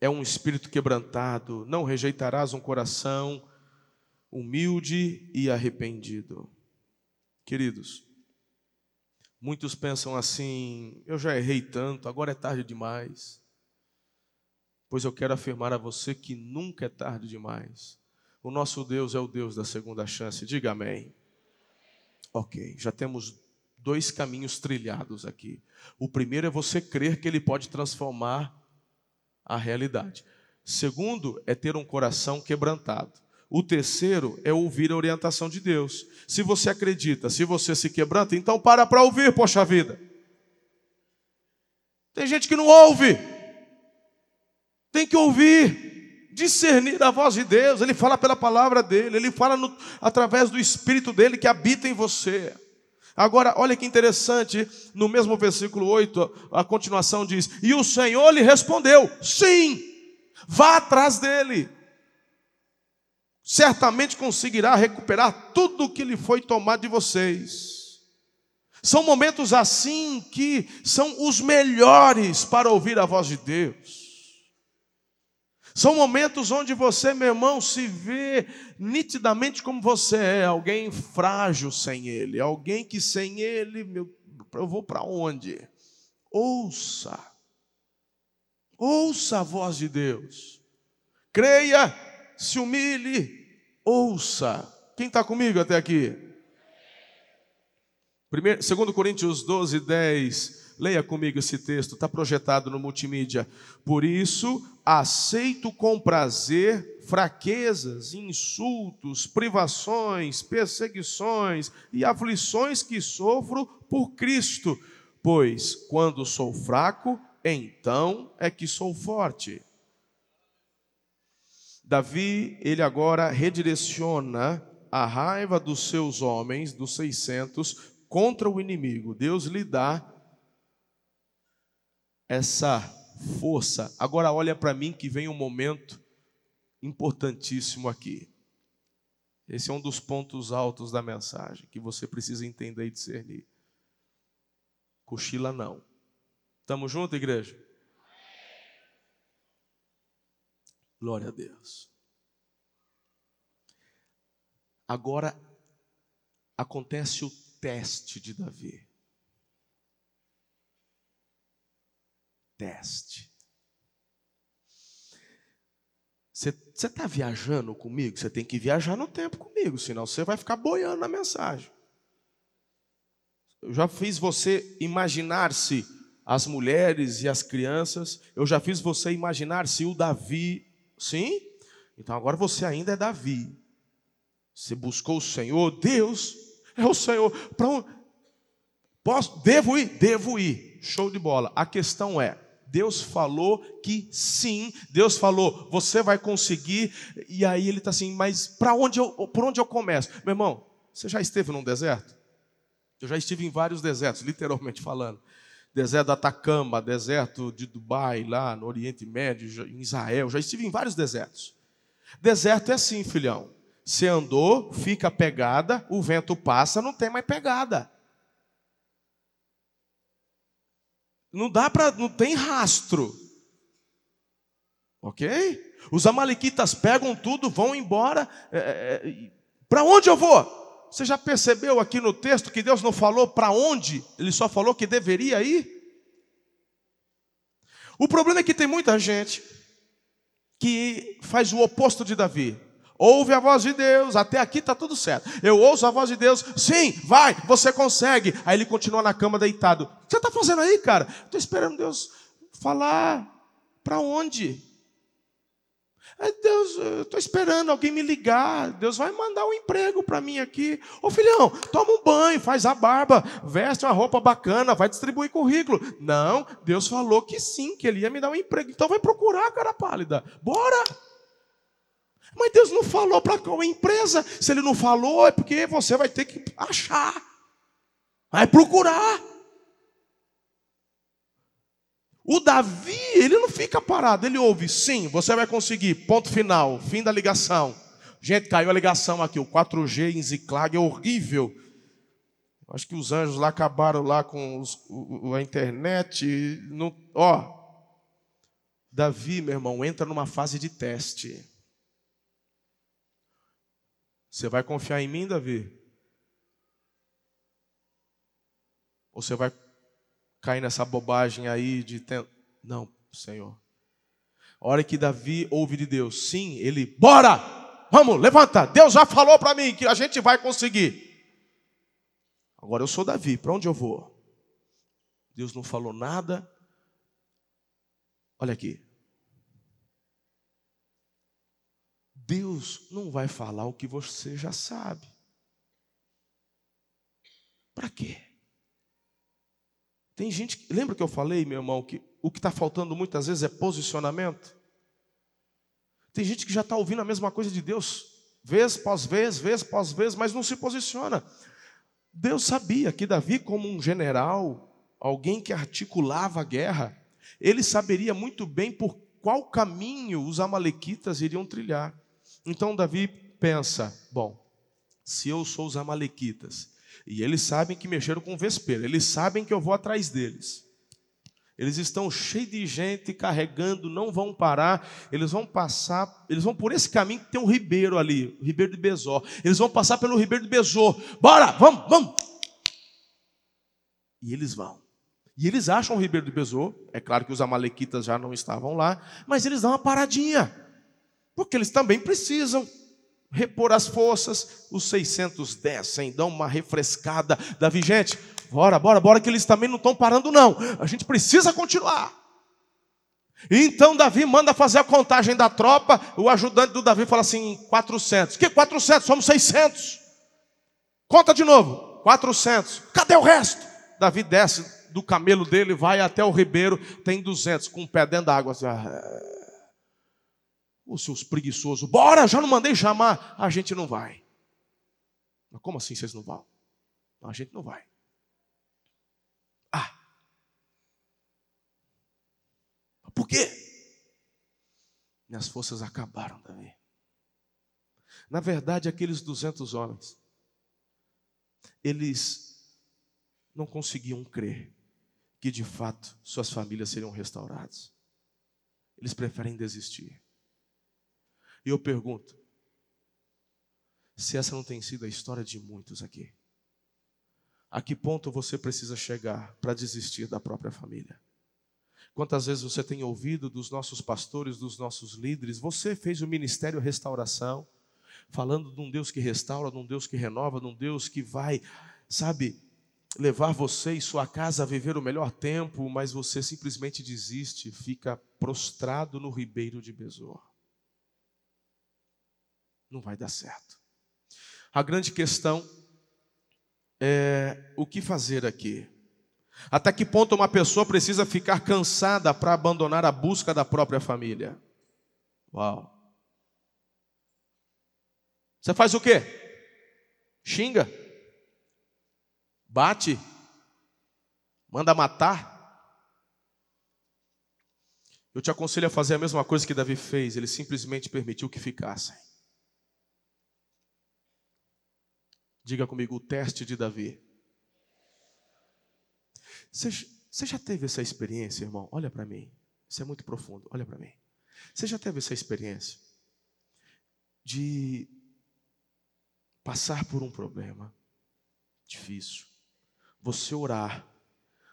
é um espírito quebrantado, não rejeitarás um coração humilde e arrependido. Queridos, Muitos pensam assim: eu já errei tanto, agora é tarde demais. Pois eu quero afirmar a você que nunca é tarde demais. O nosso Deus é o Deus da segunda chance. Diga amém. Ok, já temos dois caminhos trilhados aqui. O primeiro é você crer que Ele pode transformar a realidade. Segundo é ter um coração quebrantado. O terceiro é ouvir a orientação de Deus. Se você acredita, se você se quebranta, então para para ouvir, poxa vida. Tem gente que não ouve. Tem que ouvir, discernir a voz de Deus. Ele fala pela palavra dele, ele fala no, através do Espírito dele que habita em você. Agora, olha que interessante, no mesmo versículo 8, a continuação diz: E o Senhor lhe respondeu: Sim, vá atrás dele certamente conseguirá recuperar tudo o que lhe foi tomado de vocês. São momentos assim que são os melhores para ouvir a voz de Deus. São momentos onde você, meu irmão, se vê nitidamente como você é, alguém frágil sem Ele, alguém que sem Ele, meu, eu vou para onde? Ouça, ouça a voz de Deus, creia se humilhe, ouça. Quem está comigo até aqui? Primeiro, 2 Coríntios 12, 10. Leia comigo esse texto, está projetado no multimídia. Por isso, aceito com prazer fraquezas, insultos, privações, perseguições e aflições que sofro por Cristo, pois quando sou fraco, então é que sou forte. Davi, ele agora redireciona a raiva dos seus homens, dos 600, contra o inimigo. Deus lhe dá essa força. Agora olha para mim que vem um momento importantíssimo aqui. Esse é um dos pontos altos da mensagem que você precisa entender e discernir. Cochila não. Tamo junto, igreja? Glória a Deus. Agora acontece o teste de Davi. Teste. Você está viajando comigo? Você tem que viajar no tempo comigo, senão você vai ficar boiando na mensagem. Eu já fiz você imaginar-se as mulheres e as crianças, eu já fiz você imaginar-se o Davi Sim? Então agora você ainda é Davi. Você buscou o Senhor, Deus é o Senhor. Para onde? Posso? Devo ir? Devo ir. Show de bola. A questão é: Deus falou que sim, Deus falou, você vai conseguir, e aí ele está assim, mas para onde eu, por onde eu começo? Meu irmão, você já esteve num deserto? Eu já estive em vários desertos, literalmente falando deserto do Atacama, deserto de Dubai, lá no Oriente Médio, em Israel. Já estive em vários desertos. Deserto é assim, filhão. Você andou, fica pegada, o vento passa, não tem mais pegada. Não dá para, não tem rastro. Ok? Os amalequitas pegam tudo, vão embora. É, é, é para onde eu vou? Você já percebeu aqui no texto que Deus não falou para onde, ele só falou que deveria ir? O problema é que tem muita gente que faz o oposto de Davi. Ouve a voz de Deus, até aqui está tudo certo. Eu ouço a voz de Deus, sim, vai, você consegue. Aí ele continua na cama deitado. O que você está fazendo aí, cara? Estou esperando Deus falar. Para onde? Deus, eu estou esperando alguém me ligar. Deus vai mandar um emprego para mim aqui. Ô filhão, toma um banho, faz a barba, veste uma roupa bacana, vai distribuir currículo. Não, Deus falou que sim, que ele ia me dar um emprego. Então vai procurar, cara pálida. Bora! Mas Deus não falou para qual empresa. Se ele não falou, é porque você vai ter que achar. Vai procurar. O Davi, ele não fica parado, ele ouve, sim, você vai conseguir, ponto final, fim da ligação. Gente, caiu a ligação aqui, o 4G em Ziclag é horrível. Acho que os anjos lá acabaram lá com os, a internet. Ó, Davi, meu irmão, entra numa fase de teste. Você vai confiar em mim, Davi? Ou você vai cair nessa bobagem aí de. Ten... Não, Senhor. A hora que Davi ouve de Deus, sim, ele, bora! Vamos, levanta! Deus já falou para mim que a gente vai conseguir. Agora eu sou Davi, para onde eu vou? Deus não falou nada. Olha aqui. Deus não vai falar o que você já sabe. Para quê? Tem gente que. Lembra que eu falei, meu irmão, que o que está faltando muitas vezes é posicionamento? Tem gente que já está ouvindo a mesma coisa de Deus, vez após vez, vez após vez, mas não se posiciona. Deus sabia que Davi, como um general, alguém que articulava a guerra, ele saberia muito bem por qual caminho os amalequitas iriam trilhar. Então Davi pensa: bom, se eu sou os amalequitas, e eles sabem que mexeram com o vespeiro, eles sabem que eu vou atrás deles. Eles estão cheios de gente carregando, não vão parar. Eles vão passar, eles vão por esse caminho que tem um ribeiro ali, o ribeiro de Bezó. Eles vão passar pelo ribeiro de Bezó. Bora, vamos, vamos. E eles vão. E eles acham o ribeiro de Bezô. É claro que os amalequitas já não estavam lá, mas eles dão uma paradinha. Porque eles também precisam repor as forças. Os 600 descem, dão uma refrescada. Davi, gente, bora, bora, bora, que eles também não estão parando, não. A gente precisa continuar. Então Davi manda fazer a contagem da tropa. O ajudante do Davi fala assim: 400. Que 400? Somos 600. Conta de novo: 400. Cadê o resto? Davi desce do camelo dele, vai até o ribeiro, tem 200 com o pé dentro da água. Assim, ah, os seus preguiçosos, bora, já não mandei chamar. A gente não vai. Mas como assim vocês não vão? A gente não vai. Ah. Por quê? Minhas forças acabaram, Davi. Na verdade, aqueles 200 homens, eles não conseguiam crer que de fato suas famílias seriam restauradas. Eles preferem desistir. E eu pergunto: se essa não tem sido a história de muitos aqui, a que ponto você precisa chegar para desistir da própria família? Quantas vezes você tem ouvido dos nossos pastores, dos nossos líderes, você fez o ministério restauração, falando de um Deus que restaura, de um Deus que renova, de um Deus que vai, sabe, levar você e sua casa a viver o melhor tempo, mas você simplesmente desiste, fica prostrado no ribeiro de Besor não vai dar certo. A grande questão é o que fazer aqui. Até que ponto uma pessoa precisa ficar cansada para abandonar a busca da própria família? Uau. Você faz o quê? Xinga? Bate? Manda matar? Eu te aconselho a fazer a mesma coisa que Davi fez, ele simplesmente permitiu que ficassem. Diga comigo o teste de Davi. Você, já teve essa experiência, irmão? Olha para mim. Isso é muito profundo. Olha para mim. Você já teve essa experiência de passar por um problema difícil, você orar,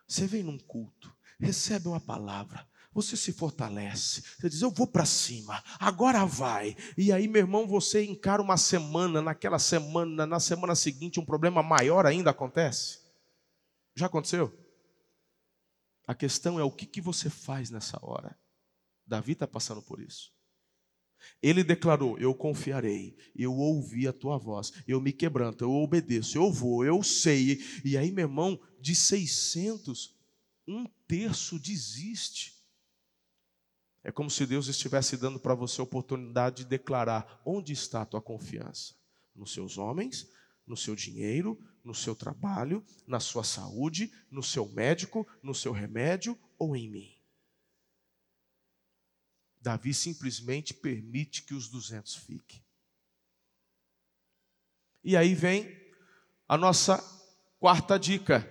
você vem num culto, recebe uma palavra, você se fortalece. Você diz, eu vou para cima, agora vai. E aí, meu irmão, você encara uma semana, naquela semana, na semana seguinte, um problema maior ainda acontece. Já aconteceu? A questão é o que, que você faz nessa hora. Davi está passando por isso. Ele declarou: Eu confiarei, eu ouvi a tua voz, eu me quebranto, eu obedeço, eu vou, eu sei. E aí, meu irmão, de 600, um terço desiste. É como se Deus estivesse dando para você a oportunidade de declarar onde está a tua confiança: nos seus homens, no seu dinheiro, no seu trabalho, na sua saúde, no seu médico, no seu remédio ou em mim. Davi simplesmente permite que os duzentos fiquem. E aí vem a nossa quarta dica.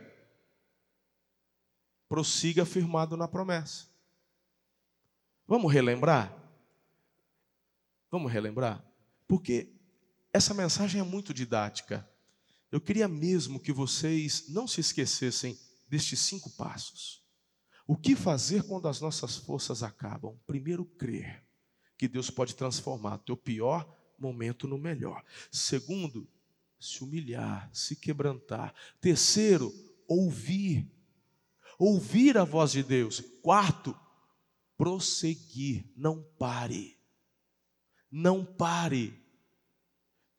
Prossiga firmado na promessa. Vamos relembrar? Vamos relembrar? Porque essa mensagem é muito didática. Eu queria mesmo que vocês não se esquecessem destes cinco passos. O que fazer quando as nossas forças acabam? Primeiro, crer que Deus pode transformar teu pior momento no melhor. Segundo, se humilhar, se quebrantar. Terceiro, ouvir. Ouvir a voz de Deus. Quarto, prosseguir, não pare. Não pare.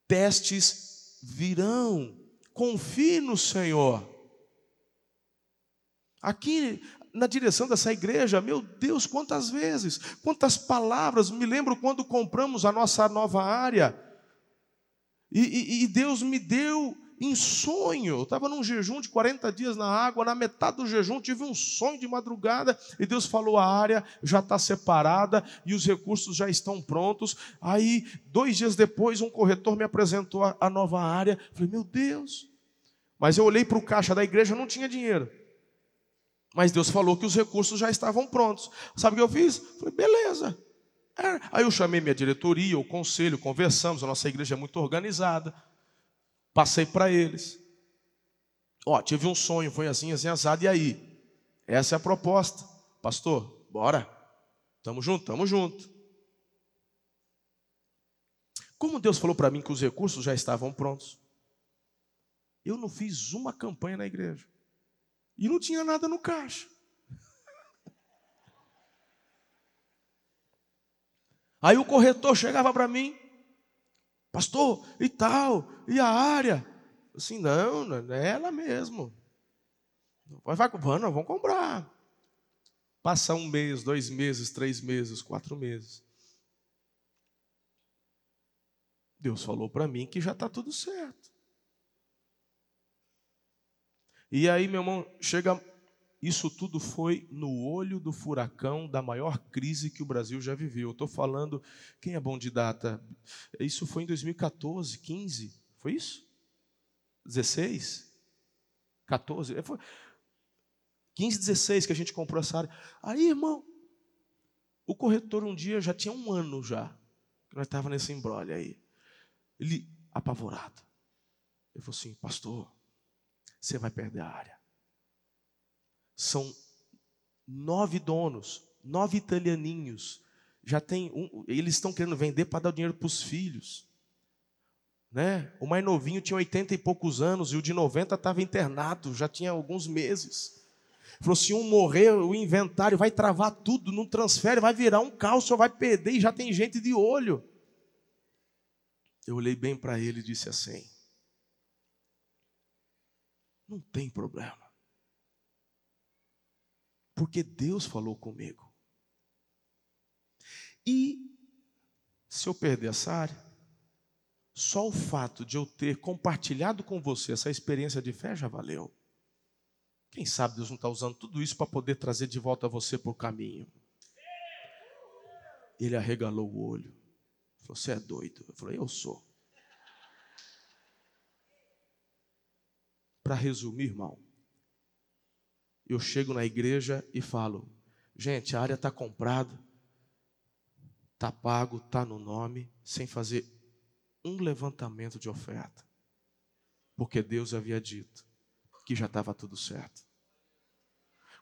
Testes virão. Confie no Senhor. Aqui na direção dessa igreja, meu Deus, quantas vezes, quantas palavras. Me lembro quando compramos a nossa nova área. E, e, e Deus me deu em sonho. Eu estava num jejum de 40 dias na água, na metade do jejum tive um sonho de madrugada e Deus falou: a área já está separada e os recursos já estão prontos. Aí, dois dias depois, um corretor me apresentou a, a nova área. Falei: meu Deus. Mas eu olhei para o caixa da igreja, não tinha dinheiro. Mas Deus falou que os recursos já estavam prontos. Sabe o que eu fiz? Falei: beleza. É. Aí eu chamei minha diretoria, o conselho, conversamos. A nossa igreja é muito organizada. Passei para eles. Ó, tive um sonho, foi assim, assim, assado. E aí? Essa é a proposta. Pastor, bora. Tamo junto, tamo junto. Como Deus falou para mim que os recursos já estavam prontos, eu não fiz uma campanha na igreja. E não tinha nada no caixa. Aí o corretor chegava para mim, pastor, e tal, e a área? Assim, não, não é ela mesmo. Vai, vai, vamos, comprar. Passa um mês, dois meses, três meses, quatro meses. Deus falou para mim que já está tudo certo. E aí, meu irmão, chega isso tudo foi no olho do furacão da maior crise que o Brasil já viveu. Estou falando, quem é bom de data? Isso foi em 2014, 15, foi isso? 16? 14? Foi 15, 16 que a gente comprou essa área. Aí, irmão, o corretor um dia já tinha um ano já, que nós estávamos nesse embrolho aí. Ele, apavorado, ele falou assim, pastor, você vai perder a área. São nove donos, nove italianinhos. Já tem um, eles estão querendo vender para dar dinheiro para os filhos. Né? O mais novinho tinha 80 e poucos anos e o de 90 estava internado, já tinha alguns meses. Falou: se um morrer, o inventário vai travar tudo, não transfere, vai virar um caos, vai perder e já tem gente de olho. Eu olhei bem para ele e disse assim: não tem problema. Porque Deus falou comigo. E se eu perder essa área, só o fato de eu ter compartilhado com você essa experiência de fé já valeu. Quem sabe Deus não está usando tudo isso para poder trazer de volta você para o caminho. Ele arregalou o olho. Falou, você é doido. Eu falei, eu sou. Para resumir, irmão, eu chego na igreja e falo: gente, a área está comprada, está pago, está no nome, sem fazer um levantamento de oferta, porque Deus havia dito que já estava tudo certo.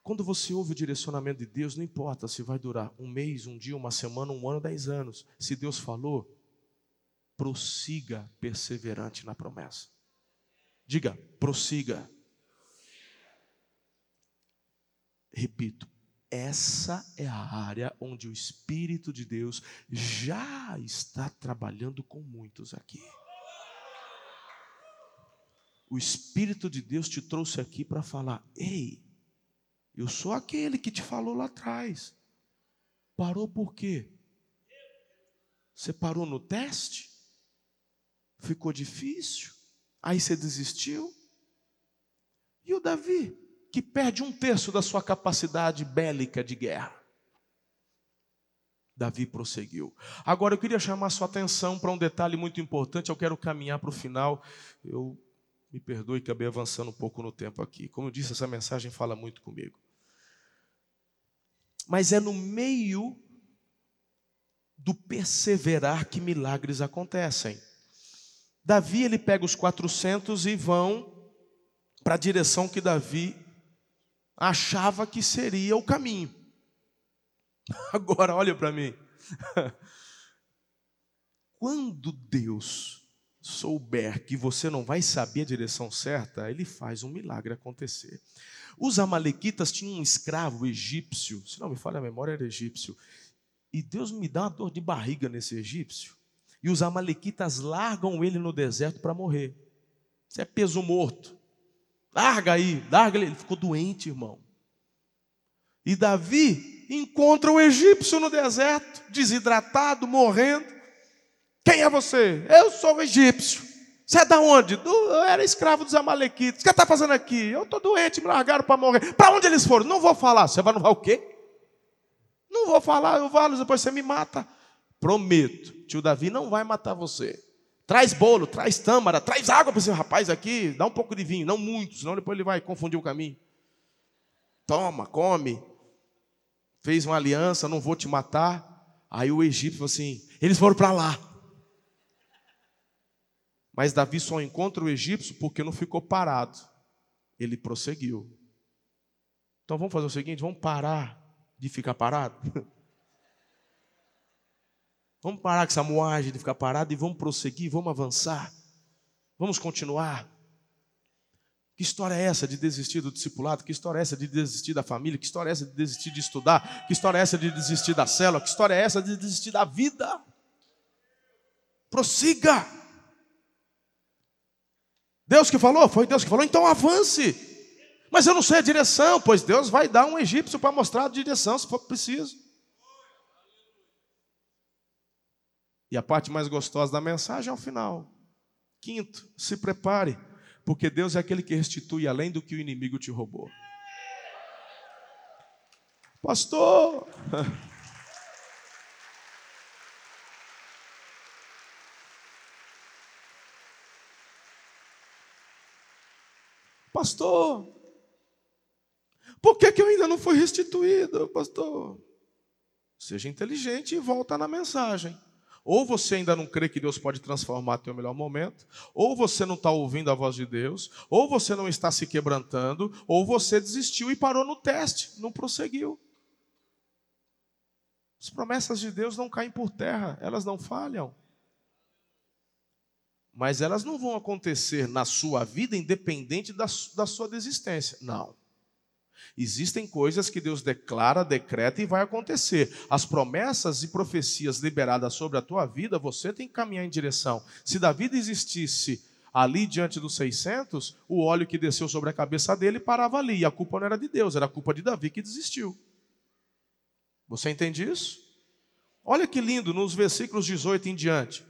Quando você ouve o direcionamento de Deus, não importa se vai durar um mês, um dia, uma semana, um ano, dez anos. Se Deus falou, prossiga perseverante na promessa. Diga, prossiga. Repito, essa é a área onde o Espírito de Deus já está trabalhando com muitos aqui. O Espírito de Deus te trouxe aqui para falar: ei, eu sou aquele que te falou lá atrás. Parou por quê? Você parou no teste? Ficou difícil? Aí você desistiu? E o Davi? Que perde um terço da sua capacidade bélica de guerra. Davi prosseguiu. Agora eu queria chamar sua atenção para um detalhe muito importante. Eu quero caminhar para o final. Eu me perdoe que acabei avançando um pouco no tempo aqui. Como eu disse, essa mensagem fala muito comigo. Mas é no meio do perseverar que milagres acontecem. Davi ele pega os 400 e vão para a direção que Davi achava que seria o caminho. Agora, olha para mim. Quando Deus souber que você não vai saber a direção certa, ele faz um milagre acontecer. Os amalequitas tinham um escravo egípcio, se não me falha a memória, era egípcio. E Deus me dá uma dor de barriga nesse egípcio. E os amalequitas largam ele no deserto para morrer. Isso é peso morto. Larga aí, larga ele. Ele ficou doente, irmão. E Davi encontra o egípcio no deserto, desidratado, morrendo. Quem é você? Eu sou o egípcio. Você é da onde? Do, eu era escravo dos amalequitas. O que está fazendo aqui? Eu estou doente, me largaram para morrer. Para onde eles foram? Não vou falar. Você vai, não vai o quê? Não vou falar, eu falo, depois você me mata. Prometo, tio Davi não vai matar você. Traz bolo, traz tâmara, traz água para esse rapaz aqui, dá um pouco de vinho, não muito, senão depois ele vai confundir o caminho. Toma, come. Fez uma aliança, não vou te matar. Aí o egípcio falou assim: eles foram para lá. Mas Davi só encontra o egípcio porque não ficou parado. Ele prosseguiu. Então vamos fazer o seguinte: vamos parar de ficar parado. Vamos parar com essa moagem de ficar parado e vamos prosseguir, vamos avançar. Vamos continuar. Que história é essa de desistir do discipulado? Que história é essa de desistir da família? Que história é essa de desistir de estudar? Que história é essa de desistir da célula? Que história é essa de desistir da vida? Prossiga. Deus que falou? Foi Deus que falou? Então avance. Mas eu não sei a direção, pois Deus vai dar um egípcio para mostrar a direção se for preciso. E a parte mais gostosa da mensagem é o final. Quinto, se prepare, porque Deus é aquele que restitui além do que o inimigo te roubou. Pastor, Pastor, por que, que eu ainda não fui restituído, pastor? Seja inteligente e volta na mensagem. Ou você ainda não crê que Deus pode transformar teu melhor momento, ou você não está ouvindo a voz de Deus, ou você não está se quebrantando, ou você desistiu e parou no teste, não prosseguiu. As promessas de Deus não caem por terra, elas não falham mas elas não vão acontecer na sua vida independente da, da sua desistência. Não. Existem coisas que Deus declara, decreta e vai acontecer. As promessas e profecias liberadas sobre a tua vida, você tem que caminhar em direção. Se Davi existisse ali diante dos 600, o óleo que desceu sobre a cabeça dele parava ali. E a culpa não era de Deus, era a culpa de Davi que desistiu. Você entende isso? Olha que lindo nos versículos 18 em diante.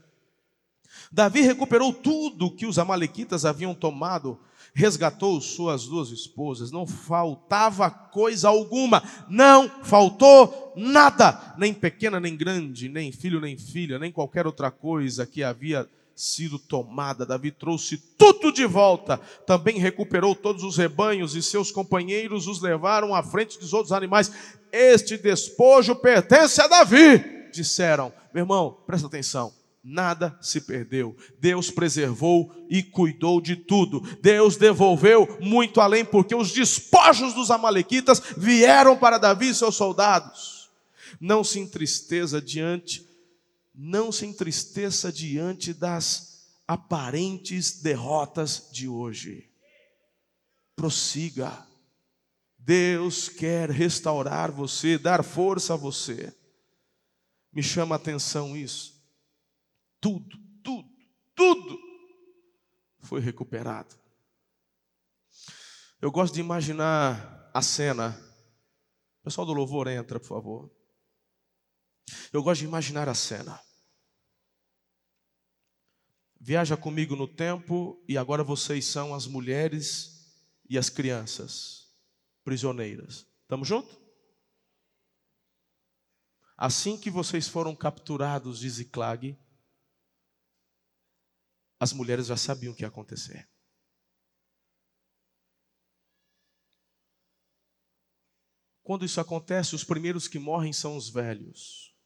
Davi recuperou tudo que os amalequitas haviam tomado, resgatou suas duas esposas, não faltava coisa alguma, não faltou nada, nem pequena nem grande, nem filho nem filha, nem qualquer outra coisa que havia sido tomada. Davi trouxe tudo de volta, também recuperou todos os rebanhos e seus companheiros os levaram à frente dos outros animais. Este despojo pertence a Davi, disseram. Meu irmão, presta atenção nada se perdeu. Deus preservou e cuidou de tudo. Deus devolveu muito além, porque os despojos dos Amalequitas vieram para Davi e seus soldados. Não se entristeça diante, não se entristeça diante das aparentes derrotas de hoje. Prossiga. Deus quer restaurar você, dar força a você. Me chama a atenção isso tudo, tudo, tudo foi recuperado. Eu gosto de imaginar a cena. O pessoal do louvor entra, por favor. Eu gosto de imaginar a cena. Viaja comigo no tempo e agora vocês são as mulheres e as crianças prisioneiras. Estamos juntos? Assim que vocês foram capturados de Ziclag, as mulheres já sabiam o que ia acontecer. Quando isso acontece, os primeiros que morrem são os velhos.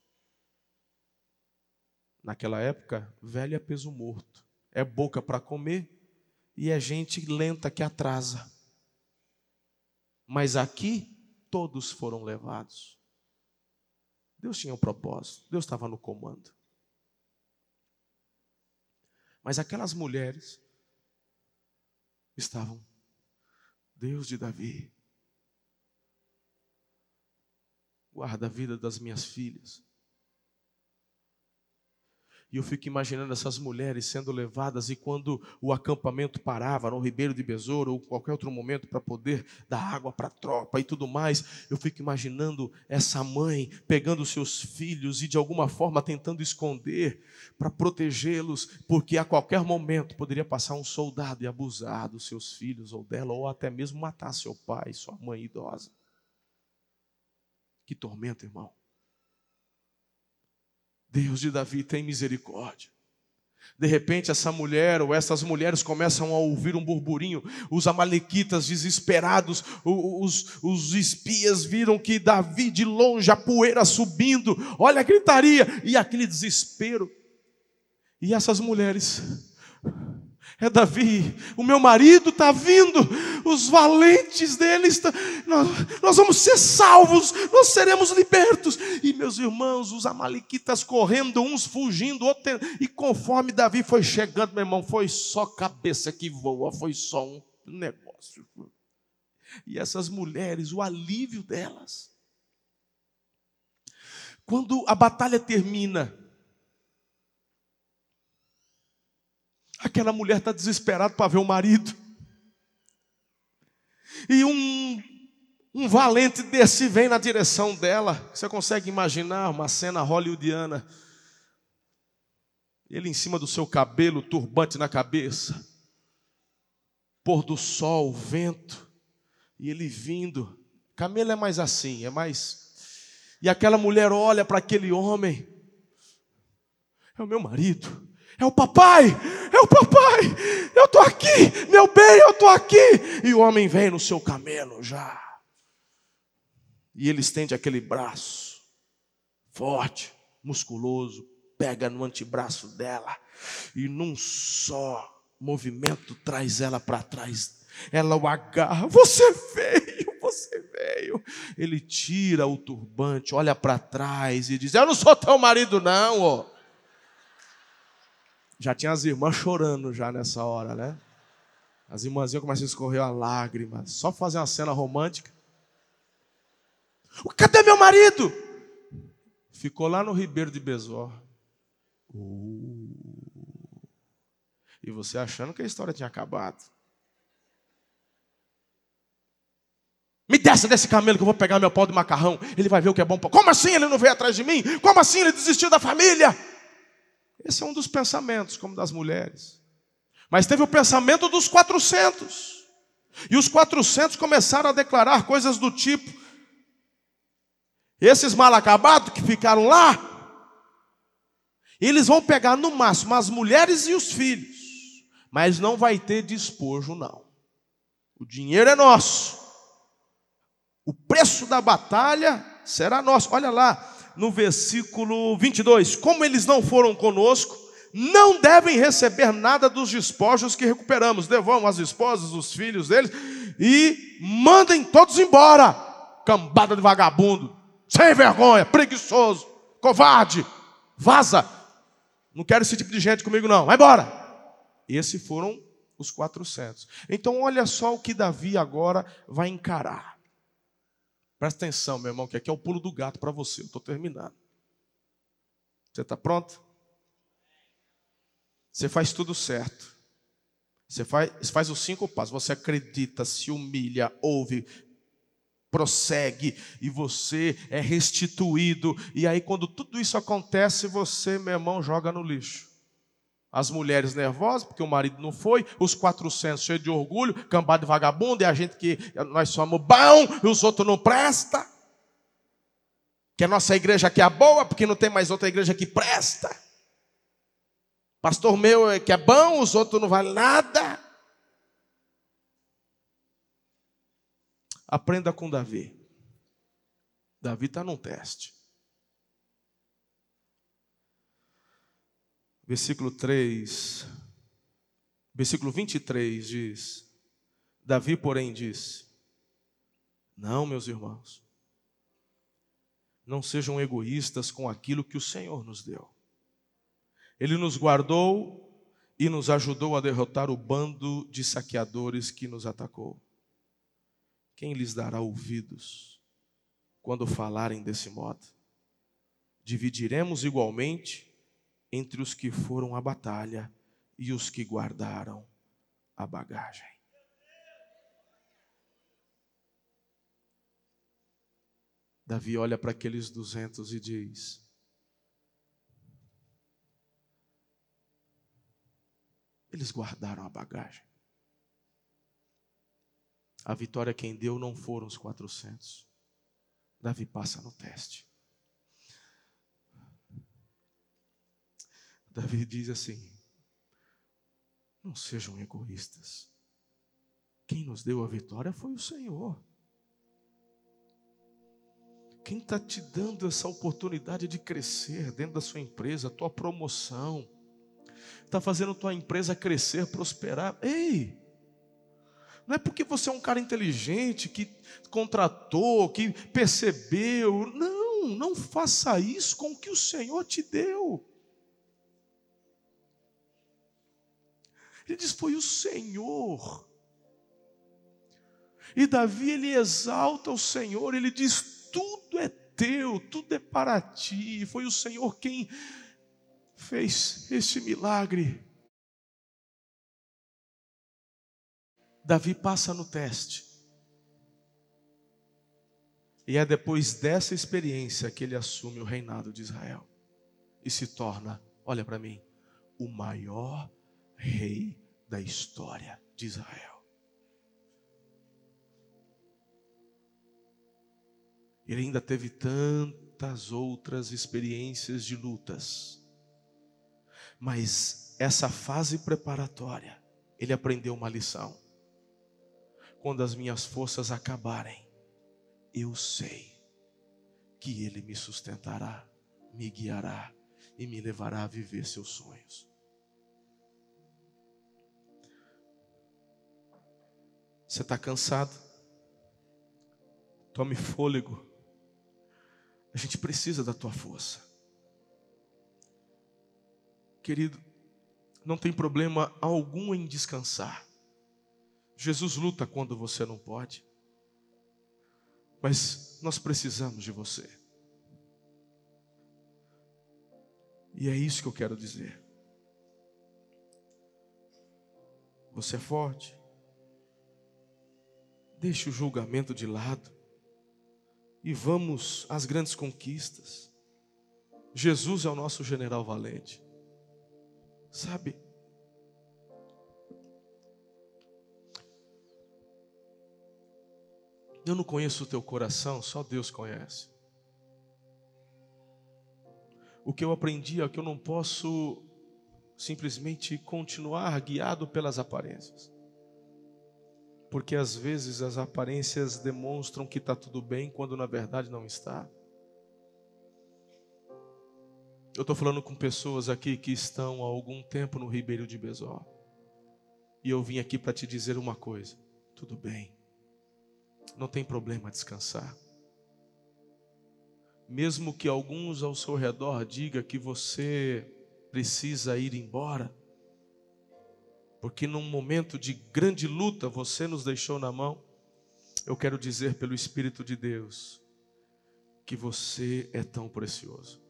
Naquela época, velho é peso morto, é boca para comer e é gente lenta que atrasa. Mas aqui todos foram levados. Deus tinha um propósito, Deus estava no comando. Mas aquelas mulheres estavam, Deus de Davi, guarda a vida das minhas filhas. E eu fico imaginando essas mulheres sendo levadas, e quando o acampamento parava no Ribeiro de Besouro, ou qualquer outro momento para poder dar água para a tropa e tudo mais, eu fico imaginando essa mãe pegando seus filhos e de alguma forma tentando esconder para protegê-los, porque a qualquer momento poderia passar um soldado e abusar dos seus filhos ou dela, ou até mesmo matar seu pai, sua mãe idosa. Que tormento, irmão. Deus de Davi tem misericórdia. De repente, essa mulher ou essas mulheres começam a ouvir um burburinho. Os amalequitas desesperados, os, os espias viram que Davi de longe, a poeira subindo, olha a gritaria e aquele desespero. E essas mulheres é Davi, o meu marido está vindo, os valentes dele estão. Nós, nós, vamos ser salvos, nós seremos libertos. E meus irmãos, os amalequitas correndo, uns fugindo, outros. E conforme Davi foi chegando, meu irmão, foi só cabeça que voa, foi só um negócio. E essas mulheres, o alívio delas. Quando a batalha termina, Aquela mulher está desesperada para ver o marido. E um, um valente desse vem na direção dela. Você consegue imaginar uma cena hollywoodiana? Ele em cima do seu cabelo, turbante na cabeça, pôr do sol, vento, e ele vindo. Camelo é mais assim, é mais. E aquela mulher olha para aquele homem, é o meu marido. É o papai, o papai, eu estou aqui, meu bem, eu estou aqui. E o homem vem no seu camelo já. E ele estende aquele braço, forte, musculoso, pega no antebraço dela, e num só movimento traz ela para trás. Ela o agarra, você veio, você veio. Ele tira o turbante, olha para trás e diz: Eu não sou teu marido, não, ó. Já tinha as irmãs chorando já nessa hora, né? As irmãzinhas começam a escorrer a lágrima. Só fazer uma cena romântica. Cadê meu marido? Ficou lá no Ribeiro de Besor. Uh. E você achando que a história tinha acabado. Me desce desse camelo que eu vou pegar meu pau de macarrão. Ele vai ver o que é bom. Como assim ele não veio atrás de mim? Como assim ele desistiu da família? Esse é um dos pensamentos, como das mulheres. Mas teve o pensamento dos 400. E os 400 começaram a declarar coisas do tipo: esses mal acabados que ficaram lá, eles vão pegar no máximo as mulheres e os filhos, mas não vai ter despojo, não. O dinheiro é nosso, o preço da batalha será nosso. Olha lá, no versículo 22. Como eles não foram conosco, não devem receber nada dos despojos que recuperamos. Devolvam as esposas, os filhos deles e mandem todos embora. Cambada de vagabundo, sem vergonha, preguiçoso, covarde, vaza. Não quero esse tipo de gente comigo, não. Vai embora. Esses foram os 400. Então, olha só o que Davi agora vai encarar. Presta atenção, meu irmão, que aqui é o pulo do gato para você. Eu estou terminando. Você está pronto? Você faz tudo certo. Você faz, faz os cinco passos. Você acredita, se humilha, ouve, prossegue e você é restituído. E aí, quando tudo isso acontece, você, meu irmão, joga no lixo. As mulheres nervosas, porque o marido não foi, os 400 cheios de orgulho, cambado de vagabundo, e a gente que nós somos bom e os outros não presta. Que a nossa igreja aqui é boa, porque não tem mais outra igreja que presta. Pastor meu é que é bom, os outros não valem nada. Aprenda com Davi. Davi está num teste. Versículo 3, versículo 23 diz: Davi, porém, disse: Não, meus irmãos. Não sejam egoístas com aquilo que o Senhor nos deu. Ele nos guardou e nos ajudou a derrotar o bando de saqueadores que nos atacou. Quem lhes dará ouvidos quando falarem desse modo? Dividiremos igualmente entre os que foram à batalha e os que guardaram a bagagem. Davi olha para aqueles duzentos e diz: Eles guardaram a bagagem. A vitória quem deu não foram os 400. Davi passa no teste. Davi diz assim: Não sejam egoístas. Quem nos deu a vitória foi o Senhor. Quem está te dando essa oportunidade de crescer dentro da sua empresa, tua promoção, está fazendo tua empresa crescer, prosperar. Ei! Não é porque você é um cara inteligente, que contratou, que percebeu. Não, não faça isso com o que o Senhor te deu. Ele diz: Foi o Senhor. E Davi, ele exalta o Senhor, ele diz: Tudo é teu, tudo é para ti. Foi o Senhor quem fez este milagre. Davi passa no teste. E é depois dessa experiência que ele assume o reinado de Israel e se torna, olha para mim, o maior rei da história de Israel. Ele ainda teve tantas outras experiências de lutas, mas essa fase preparatória, ele aprendeu uma lição quando as minhas forças acabarem, eu sei que Ele me sustentará, me guiará e me levará a viver seus sonhos. Você está cansado? Tome fôlego. A gente precisa da tua força. Querido, não tem problema algum em descansar. Jesus luta quando você não pode. Mas nós precisamos de você. E é isso que eu quero dizer. Você é forte. Deixe o julgamento de lado e vamos às grandes conquistas. Jesus é o nosso general valente. Sabe? Eu não conheço o teu coração, só Deus conhece. O que eu aprendi é que eu não posso simplesmente continuar guiado pelas aparências. Porque às vezes as aparências demonstram que está tudo bem, quando na verdade não está. Eu estou falando com pessoas aqui que estão há algum tempo no Ribeiro de Besó. E eu vim aqui para te dizer uma coisa: tudo bem não tem problema descansar. Mesmo que alguns ao seu redor diga que você precisa ir embora, porque num momento de grande luta você nos deixou na mão, eu quero dizer pelo Espírito de Deus que você é tão precioso.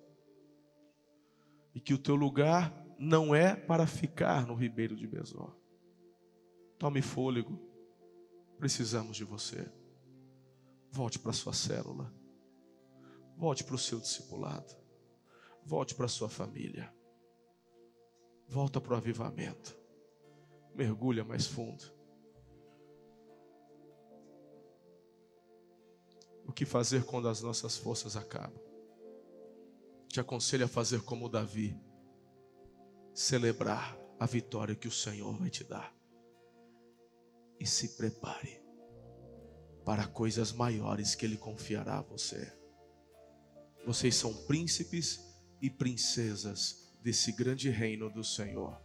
E que o teu lugar não é para ficar no ribeiro de Besor. Tome fôlego. Precisamos de você. Volte para sua célula. Volte para o seu discipulado. Volte para sua família. Volta para o avivamento. Mergulha mais fundo. O que fazer quando as nossas forças acabam? Te aconselho a fazer como Davi, celebrar a vitória que o Senhor vai te dar. E se prepare para coisas maiores que Ele confiará a você. Vocês são príncipes e princesas desse grande reino do Senhor.